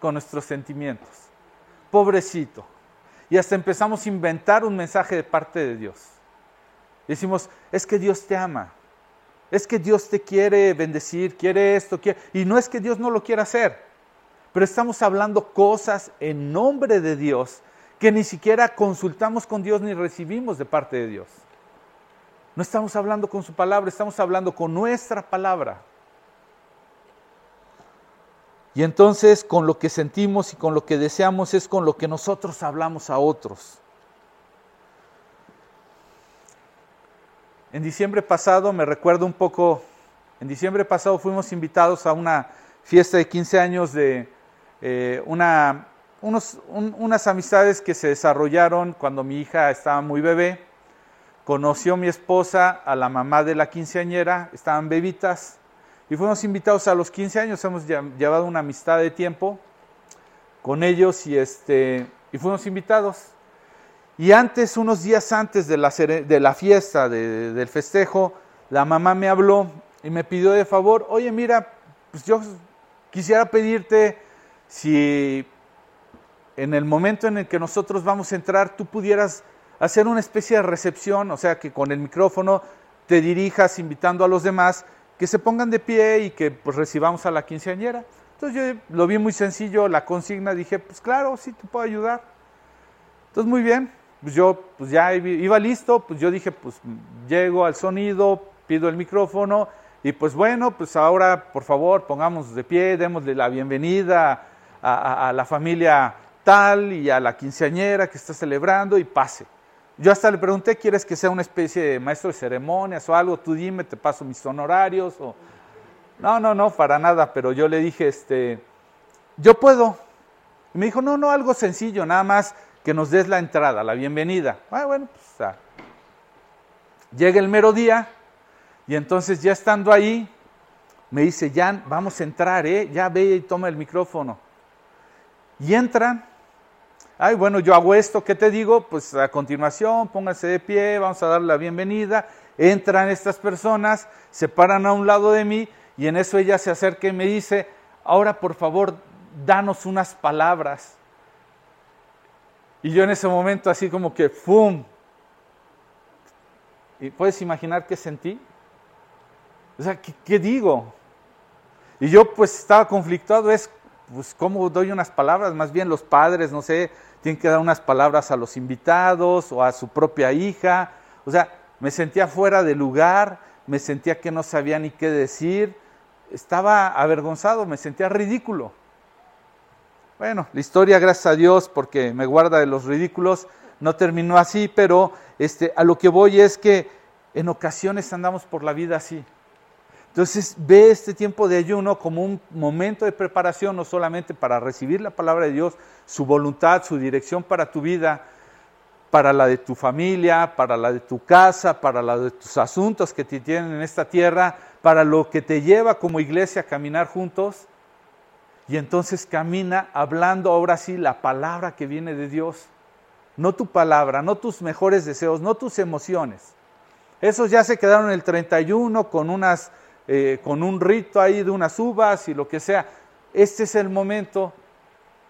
[SPEAKER 1] con nuestros sentimientos. Pobrecito. Y hasta empezamos a inventar un mensaje de parte de Dios. Decimos, es que Dios te ama, es que Dios te quiere bendecir, quiere esto, quiere... Y no es que Dios no lo quiera hacer, pero estamos hablando cosas en nombre de Dios que ni siquiera consultamos con Dios ni recibimos de parte de Dios. No estamos hablando con su palabra, estamos hablando con nuestra palabra. Y entonces con lo que sentimos y con lo que deseamos es con lo que nosotros hablamos a otros. En diciembre pasado, me recuerdo un poco, en diciembre pasado fuimos invitados a una fiesta de 15 años de eh, una, unas amistades que se desarrollaron cuando mi hija estaba muy bebé. Conoció mi esposa a la mamá de la quinceañera, estaban bebitas y fuimos invitados a los 15 años, hemos llevado una amistad de tiempo con ellos y, este, y fuimos invitados. Y antes, unos días antes de la, de la fiesta, del festejo, la mamá me habló y me pidió de favor, oye, mira, pues yo quisiera pedirte si en el momento en el que nosotros vamos a entrar, tú pudieras hacer una especie de recepción, o sea, que con el micrófono te dirijas invitando a los demás que se pongan de pie y que pues, recibamos a la quinceañera. Entonces yo lo vi muy sencillo, la consigna, dije, pues claro, sí, te puedo ayudar. Entonces muy bien, pues yo pues ya iba listo, pues yo dije, pues llego al sonido, pido el micrófono y pues bueno, pues ahora por favor pongamos de pie, démosle la bienvenida a, a la familia tal y a la quinceañera que está celebrando y pase. Yo hasta le pregunté, ¿quieres que sea una especie de maestro de ceremonias o algo? Tú dime, te paso mis honorarios o... No, no, no, para nada, pero yo le dije, este, yo puedo. Y me dijo, no, no, algo sencillo, nada más que nos des la entrada, la bienvenida. Ah, bueno, pues ah. llega el mero día y entonces ya estando ahí, me dice, Jan, vamos a entrar, ¿eh? Ya ve y toma el micrófono. Y entran ay, bueno, yo hago esto, ¿qué te digo? Pues a continuación, pónganse de pie, vamos a darle la bienvenida. Entran estas personas, se paran a un lado de mí y en eso ella se acerca y me dice, ahora por favor, danos unas palabras. Y yo en ese momento así como que, ¡fum! ¿Y puedes imaginar qué sentí? O sea, ¿qué, qué digo? Y yo pues estaba conflictuado, es, pues, ¿cómo doy unas palabras? Más bien los padres, no sé, tiene que dar unas palabras a los invitados o a su propia hija. O sea, me sentía fuera de lugar, me sentía que no sabía ni qué decir, estaba avergonzado, me sentía ridículo. Bueno, la historia, gracias a Dios, porque me guarda de los ridículos, no terminó así, pero este, a lo que voy es que en ocasiones andamos por la vida así. Entonces ve este tiempo de ayuno como un momento de preparación, no solamente para recibir la palabra de Dios, su voluntad, su dirección para tu vida, para la de tu familia, para la de tu casa, para la de tus asuntos que te tienen en esta tierra, para lo que te lleva como iglesia a caminar juntos. Y entonces camina hablando ahora sí la palabra que viene de Dios, no tu palabra, no tus mejores deseos, no tus emociones. Esos ya se quedaron el 31 con unas eh, con un rito ahí de unas uvas y lo que sea. Este es el momento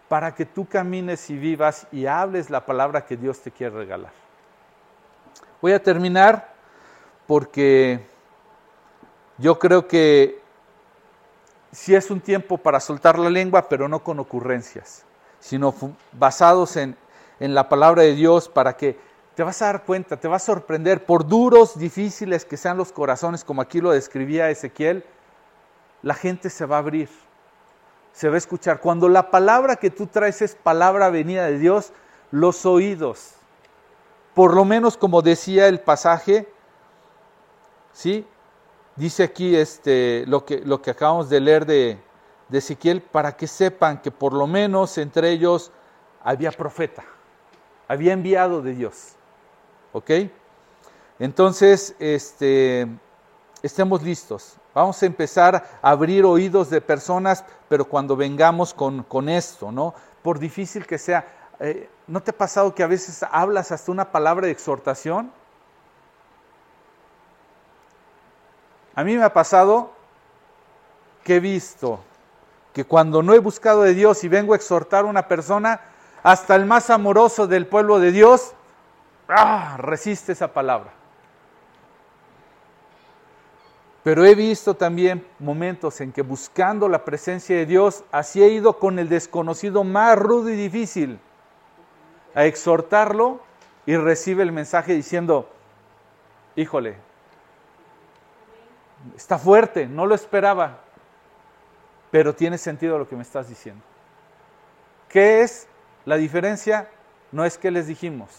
[SPEAKER 1] para que tú camines y vivas y hables la palabra que Dios te quiere regalar. Voy a terminar porque yo creo que sí es un tiempo para soltar la lengua, pero no con ocurrencias, sino basados en, en la palabra de Dios para que te vas a dar cuenta, te va a sorprender, por duros, difíciles que sean los corazones, como aquí lo describía Ezequiel, la gente se va a abrir, se va a escuchar. Cuando la palabra que tú traes es palabra venida de Dios, los oídos, por lo menos como decía el pasaje, ¿sí? Dice aquí este, lo, que, lo que acabamos de leer de, de Ezequiel, para que sepan que por lo menos entre ellos había profeta, había enviado de Dios. ¿Ok? Entonces, este, estemos listos. Vamos a empezar a abrir oídos de personas, pero cuando vengamos con, con esto, ¿no? Por difícil que sea, eh, ¿no te ha pasado que a veces hablas hasta una palabra de exhortación? A mí me ha pasado que he visto que cuando no he buscado de Dios y vengo a exhortar a una persona, hasta el más amoroso del pueblo de Dios ¡ah! resiste esa palabra. Pero he visto también momentos en que buscando la presencia de Dios, así he ido con el desconocido más rudo y difícil a exhortarlo y recibe el mensaje diciendo, híjole, está fuerte, no lo esperaba, pero tiene sentido lo que me estás diciendo. ¿Qué es la diferencia? No es que les dijimos,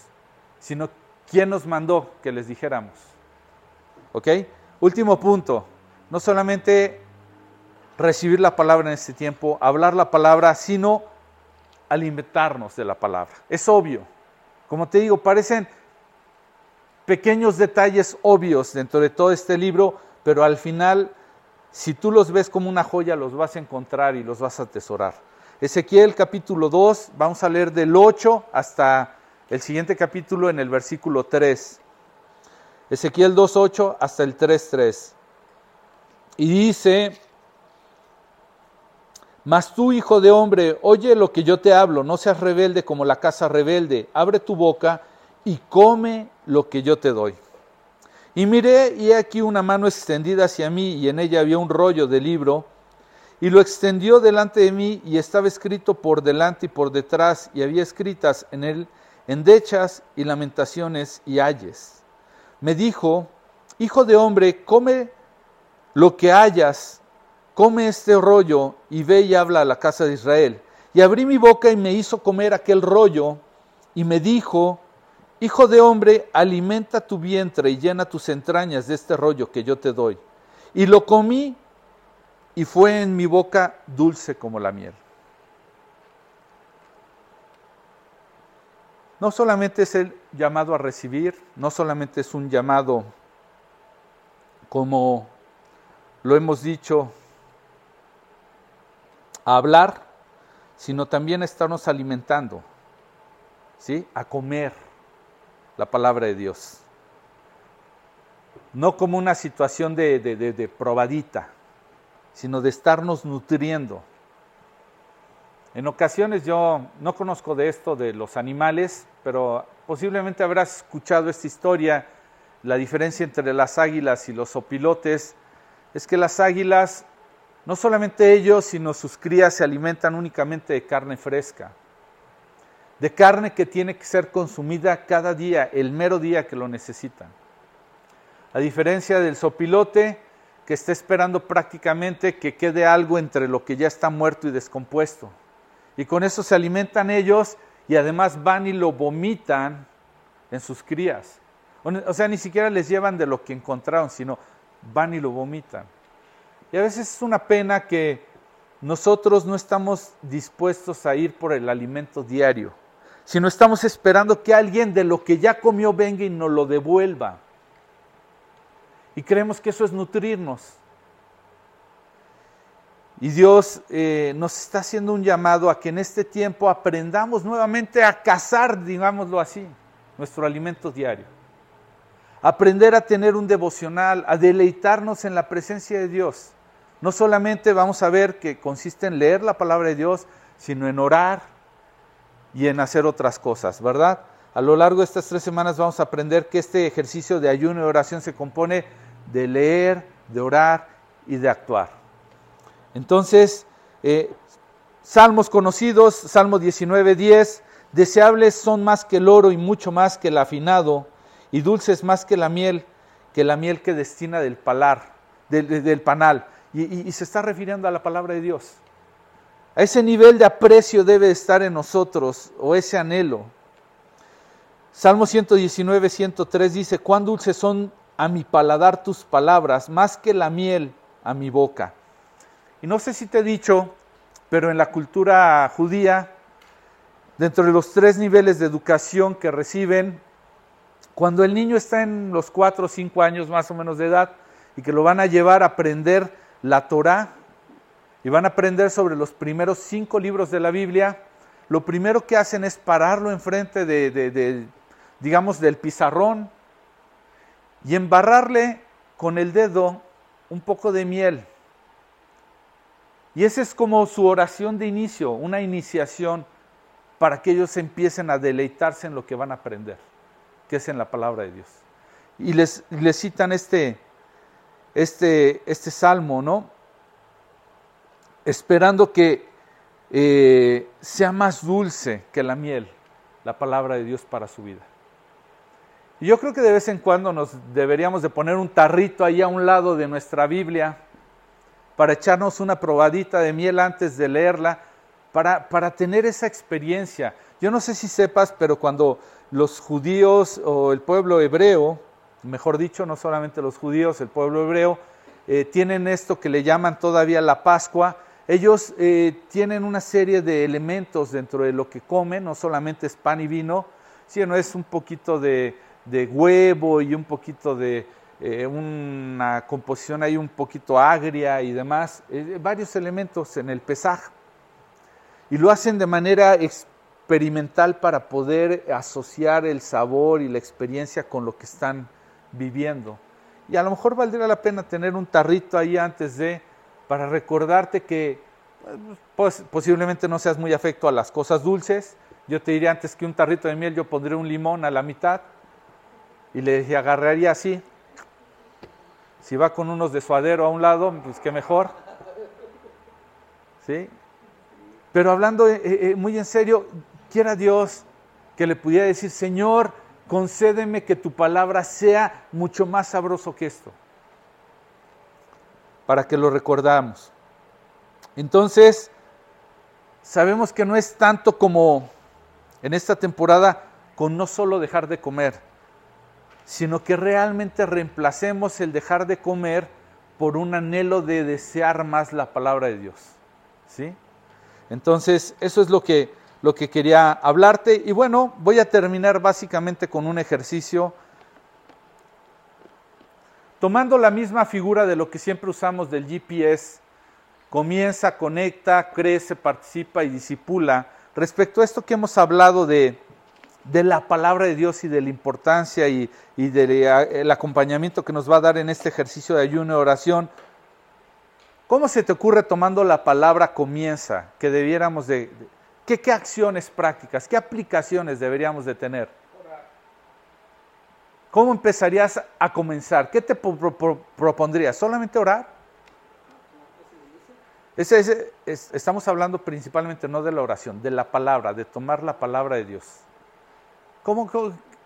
[SPEAKER 1] sino quién nos mandó que les dijéramos. ¿Ok? Último punto, no solamente recibir la palabra en este tiempo, hablar la palabra, sino alimentarnos de la palabra. Es obvio. Como te digo, parecen pequeños detalles obvios dentro de todo este libro, pero al final, si tú los ves como una joya, los vas a encontrar y los vas a atesorar. Ezequiel capítulo 2, vamos a leer del 8 hasta el siguiente capítulo en el versículo 3. Ezequiel 2.8 hasta el 3.3. Y dice, mas tú, hijo de hombre, oye lo que yo te hablo, no seas rebelde como la casa rebelde, abre tu boca y come lo que yo te doy. Y miré, y aquí una mano extendida hacia mí, y en ella había un rollo de libro, y lo extendió delante de mí, y estaba escrito por delante y por detrás, y había escritas en él endechas y lamentaciones y ayes. Me dijo, Hijo de hombre, come lo que hayas, come este rollo y ve y habla a la casa de Israel. Y abrí mi boca y me hizo comer aquel rollo y me dijo, Hijo de hombre, alimenta tu vientre y llena tus entrañas de este rollo que yo te doy. Y lo comí y fue en mi boca dulce como la miel. No solamente es el llamado a recibir, no solamente es un llamado como lo hemos dicho, a hablar, sino también a estarnos alimentando, ¿sí? A comer la palabra de Dios. No como una situación de, de probadita, sino de estarnos nutriendo en ocasiones yo no conozco de esto de los animales, pero posiblemente habrás escuchado esta historia. La diferencia entre las águilas y los opilotes es que las águilas, no solamente ellos, sino sus crías se alimentan únicamente de carne fresca, de carne que tiene que ser consumida cada día, el mero día que lo necesitan. A diferencia del sopilote, que está esperando prácticamente que quede algo entre lo que ya está muerto y descompuesto Y con eso se alimentan ellos y además van y lo vomitan en sus crías. O sea, ni siquiera les llevan de lo que encontraron, sino van y lo vomitan. Y a veces es una pena que nosotros no estamos dispuestos a ir por el alimento diario, sino estamos esperando que alguien de lo que ya comió venga y nos lo devuelva. Y creemos que eso es nutrirnos. Y Dios eh, nos está haciendo un llamado a que en este tiempo aprendamos nuevamente a cazar, digámoslo así, nuestro alimento diario. Aprender a tener un devocional, a deleitarnos en la presencia de Dios. No solamente vamos a ver que consiste en leer la palabra de Dios, sino en orar y en hacer otras cosas, ¿verdad? A lo largo de estas tres semanas vamos a aprender que este ejercicio de ayuno y oración se compone de leer, de orar y de actuar. Entonces, eh, salmos conocidos, Salmo 19, 10, deseables son más que el oro y mucho más que el afinado, y dulces más que la miel, que la miel que destina del palar, del, panal. Y, y, se está refiriendo a la palabra de Dios. A ese nivel de aprecio debe estar en nosotros, o ese anhelo. Salmo 119, 103 dice, cuán dulces son a mi paladar tus palabras, más que la miel a mi boca. Y no sé si te he dicho, pero en la cultura judía, dentro de los tres niveles de educación que reciben, cuando el niño está en los cuatro o cinco años más o menos de edad y que lo van a llevar a aprender la Torah y van a aprender sobre los primeros cinco libros de la Biblia, lo primero que hacen es pararlo enfrente de, de digamos, del pizarrón y embarrarle con el dedo un poco de miel y esa es como su oración de inicio, una iniciación para que ellos empiecen a deleitarse en lo que van a aprender, que es en la palabra de Dios. Y les, les citan este, este, este salmo, ¿no? Esperando que eh, sea más dulce que la miel, la palabra de Dios para su vida. Y yo creo que de vez en cuando nos deberíamos de poner un tarrito ahí a un lado de nuestra Biblia, para echarnos una probadita de miel antes de leerla, para, para tener esa experiencia. Yo no sé si sepas, pero cuando los judíos o el pueblo hebreo, mejor dicho, no solamente los judíos, el pueblo hebreo, eh, tienen esto que le llaman todavía la Pascua, ellos eh, tienen una serie de elementos dentro de lo que comen, no solamente es pan y vino, sino es un poquito de huevo y un poquito de, eh, una composición ahí un poquito agria y demás, eh, varios elementos en el pesaje. Y lo hacen de manera experimental para poder asociar el sabor y la experiencia con lo que están viviendo. Y a lo mejor valdría la pena tener un tarrito ahí antes de, para recordarte que pues, posiblemente no seas muy afecto a las cosas dulces. Yo te diría antes que un tarrito de miel, yo pondré un limón a la mitad y le agarraría así, si va con unos de suadero a un lado, pues qué mejor. ¿Sí? Pero hablando eh, eh, muy en serio, quiera Dios que le pudiera decir, Señor, concédeme que tu palabra sea mucho más sabroso que esto, para que lo recordamos. Entonces, sabemos que no es tanto como en esta temporada con no solo dejar de comer, sino que realmente reemplacemos el dejar de comer por un anhelo de desear más la palabra de Dios. ¿Sí? Entonces, eso es lo que, lo que quería hablarte. Y bueno, voy a terminar básicamente con un ejercicio. Tomando la misma figura de lo que siempre usamos del GPS, comienza, conecta, crece, participa y disipula. Respecto a esto que hemos hablado de de la palabra de Dios y de la importancia y, del acompañamiento que nos va a dar en este ejercicio de ayuno y oración. ¿Cómo se te ocurre tomando la palabra comienza que debiéramos de... ¿qué, qué acciones prácticas, qué aplicaciones deberíamos de tener? ¿Cómo empezarías a comenzar? ¿Qué te propondrías? ¿Solamente orar? estamos hablando principalmente no de la oración, de la palabra, de tomar la palabra de Dios. ¿Cómo,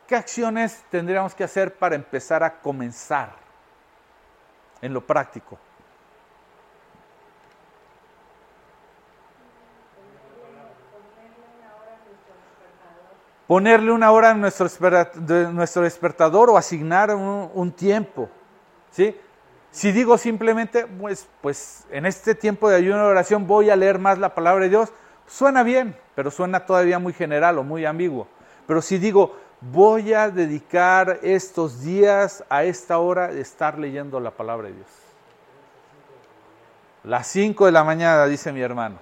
[SPEAKER 1] ¿Qué acciones tendríamos que hacer para empezar a comenzar en lo práctico? ponerle una hora en nuestro, nuestro despertador o asignar un, tiempo. ¿sí? Si digo simplemente, pues, pues en este tiempo de ayuno y oración voy a leer más la palabra de Dios, suena bien, pero suena todavía muy general o muy ambiguo. Pero si digo, voy a dedicar estos días a esta hora de estar leyendo la palabra de Dios. Las 5 de la mañana, dice mi hermano.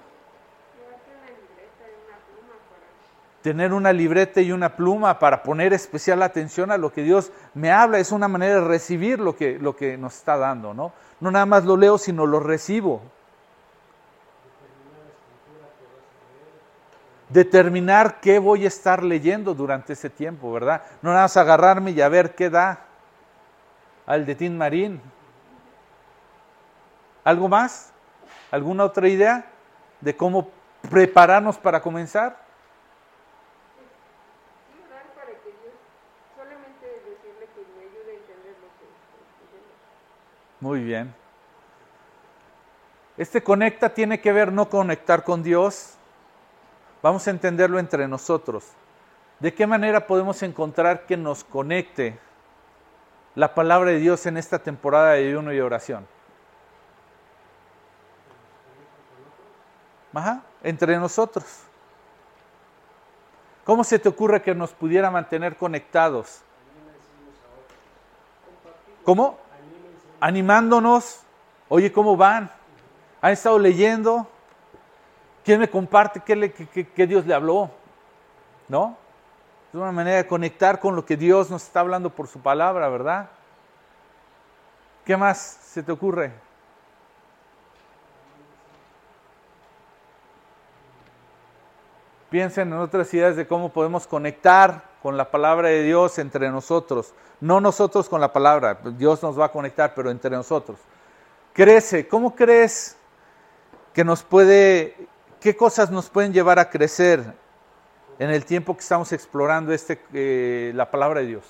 [SPEAKER 1] Tener una libreta y una pluma para poner especial atención a lo que Dios me habla es una manera de recibir lo que, lo que nos está dando, ¿no? No nada más lo leo, sino lo recibo. Determinar qué voy a estar leyendo durante ese tiempo, ¿verdad? No nada más agarrarme y a ver qué da al de Tin Marín. ¿Algo más? ¿Alguna otra idea de cómo prepararnos para comenzar? Muy bien. Este conecta tiene que ver no conectar con Dios, Vamos a entenderlo entre nosotros. ¿De qué manera podemos encontrar que nos conecte la palabra de Dios en esta temporada de ayuno y oración? Entre nosotros. ¿Cómo se te ocurre que nos pudiera mantener conectados? ¿Cómo? Animándonos. Oye, ¿cómo van? ¿Han estado leyendo? ¿Quién me comparte qué, Dios le habló? ¿No? Es una manera de conectar con lo que Dios nos está hablando por su palabra, ¿verdad? ¿Qué más se te ocurre? Piensen en otras ideas de cómo podemos conectar con la palabra de Dios entre nosotros. No nosotros con la palabra, Dios nos va a conectar, pero entre nosotros. Crece, ¿cómo crees que nos puede ¿Qué cosas nos pueden llevar a crecer en el tiempo que estamos explorando este, eh, la palabra de Dios?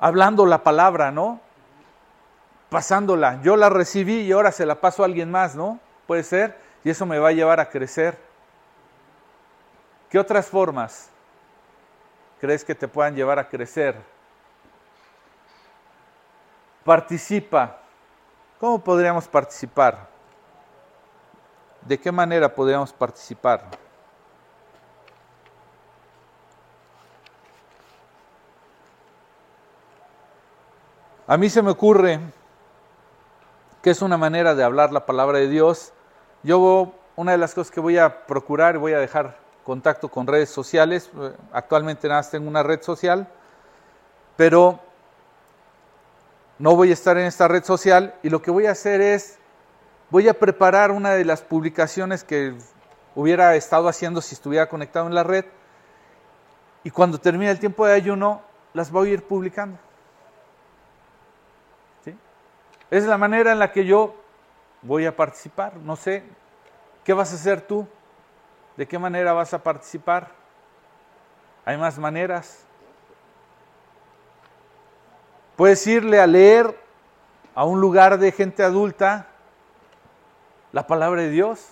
[SPEAKER 1] Hablando la palabra, ¿no? Pasándola. Yo la recibí y ahora se la paso a alguien más, ¿no? Puede ser. Y eso me va a llevar a crecer. ¿Qué otras formas crees que te puedan llevar a crecer? Participa. ¿Cómo podríamos participar? ¿De qué manera podríamos participar? A mí se me ocurre que es una manera de hablar la palabra de Dios. Yo, una de las cosas que voy a procurar, voy a dejar contacto con redes sociales. Actualmente nada más tengo una red social, pero no voy a estar en esta red social y lo que voy a hacer es, voy a preparar una de las publicaciones que hubiera estado haciendo si estuviera conectado en la red y cuando termine el tiempo de ayuno las voy a ir publicando. Es la manera en la que yo voy a participar. No sé, ¿qué vas a hacer tú? ¿De qué manera vas a participar? Hay más maneras. Puedes irle a leer a un lugar de gente adulta la palabra de Dios,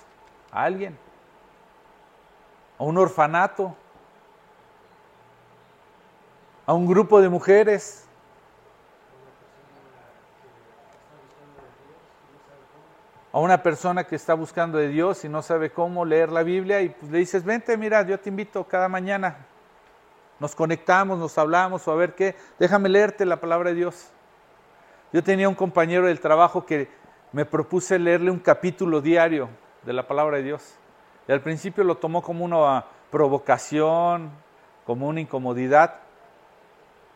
[SPEAKER 1] a alguien, a un orfanato, a un grupo de mujeres. A una persona que está buscando de Dios y no sabe cómo leer la Biblia y pues le dices, vente, mira, yo te invito cada mañana, nos conectamos, nos hablamos o a ver qué. Déjame leerte la palabra de Dios. Yo tenía un compañero del trabajo que me propuse leerle un capítulo diario de la palabra de Dios. Y al principio lo tomó como una provocación, como una incomodidad.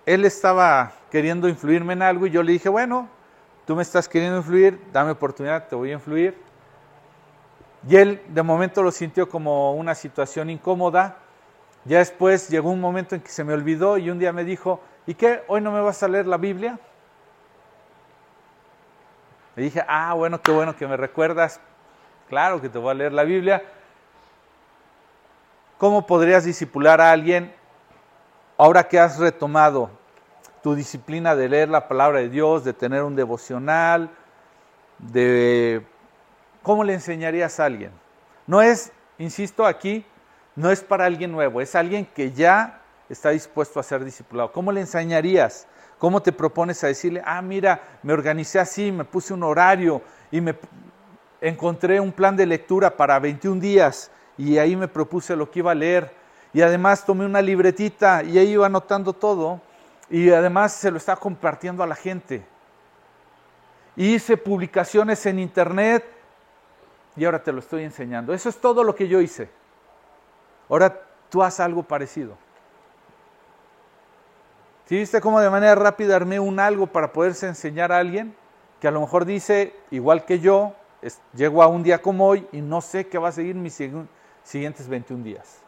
[SPEAKER 1] Él estaba queriendo influirme en algo y yo le dije, bueno, tú me estás queriendo influir, dame oportunidad, te voy a influir. Y él de momento lo sintió como una situación incómoda ya después llegó un momento en que se me olvidó y un día me dijo, ¿y qué? ¿Hoy no me vas a leer la Biblia? Le dije, ah, bueno, qué bueno que me recuerdas. Claro que te voy a leer la Biblia. ¿Cómo podrías disipular a alguien ahora que has retomado tu disciplina de leer la palabra de Dios, de tener un devocional, de ¿cómo le enseñarías a alguien? No es, insisto aquí, no es para alguien nuevo, es alguien que ya está dispuesto a ser discipulado. ¿Cómo le enseñarías? ¿Cómo te propones a decirle, ah, mira, me organicé así, me puse un horario y me encontré un plan de lectura para 21 días y ahí me propuse lo que iba a leer y además tomé una libretita y ahí iba anotando todo y además se lo está compartiendo a la gente. Hice publicaciones en internet y ahora te lo estoy enseñando. Eso es todo lo que yo hice. Ahora tú haz algo parecido. ¿Sí viste cómo de manera rápida armé un algo para poderse enseñar a alguien que a lo mejor dice, igual que yo, llego a un día como hoy y no sé qué va a seguir mis siguientes 21 días?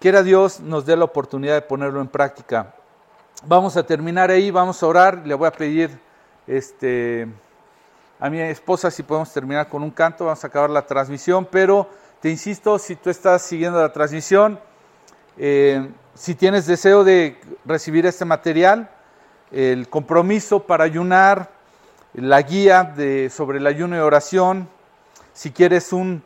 [SPEAKER 1] Quiera Dios nos dé la oportunidad de ponerlo en práctica. Vamos a terminar ahí, vamos a orar. Le voy a pedir este, a mi esposa si podemos terminar con un canto. Vamos a acabar la transmisión, pero te insisto, si tú estás siguiendo la transmisión, eh, si tienes deseo de recibir este material, el compromiso para ayunar, la guía de, sobre el ayuno y oración, si quieres un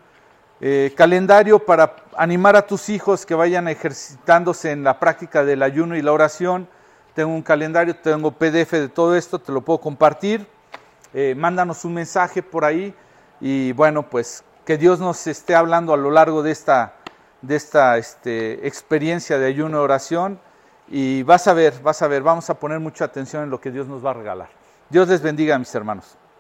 [SPEAKER 1] eh, calendario para animar a tus hijos que vayan ejercitándose en la práctica del ayuno y la oración. Tengo un calendario, tengo PDF de todo esto, te lo puedo compartir. Eh, mándanos un mensaje por ahí y bueno, pues que Dios nos esté hablando a lo largo de esta, de esta este, experiencia de ayuno y oración y vas a ver, vas a ver, vamos a poner mucha atención en lo que Dios nos va a regalar. Dios les bendiga, mis hermanos.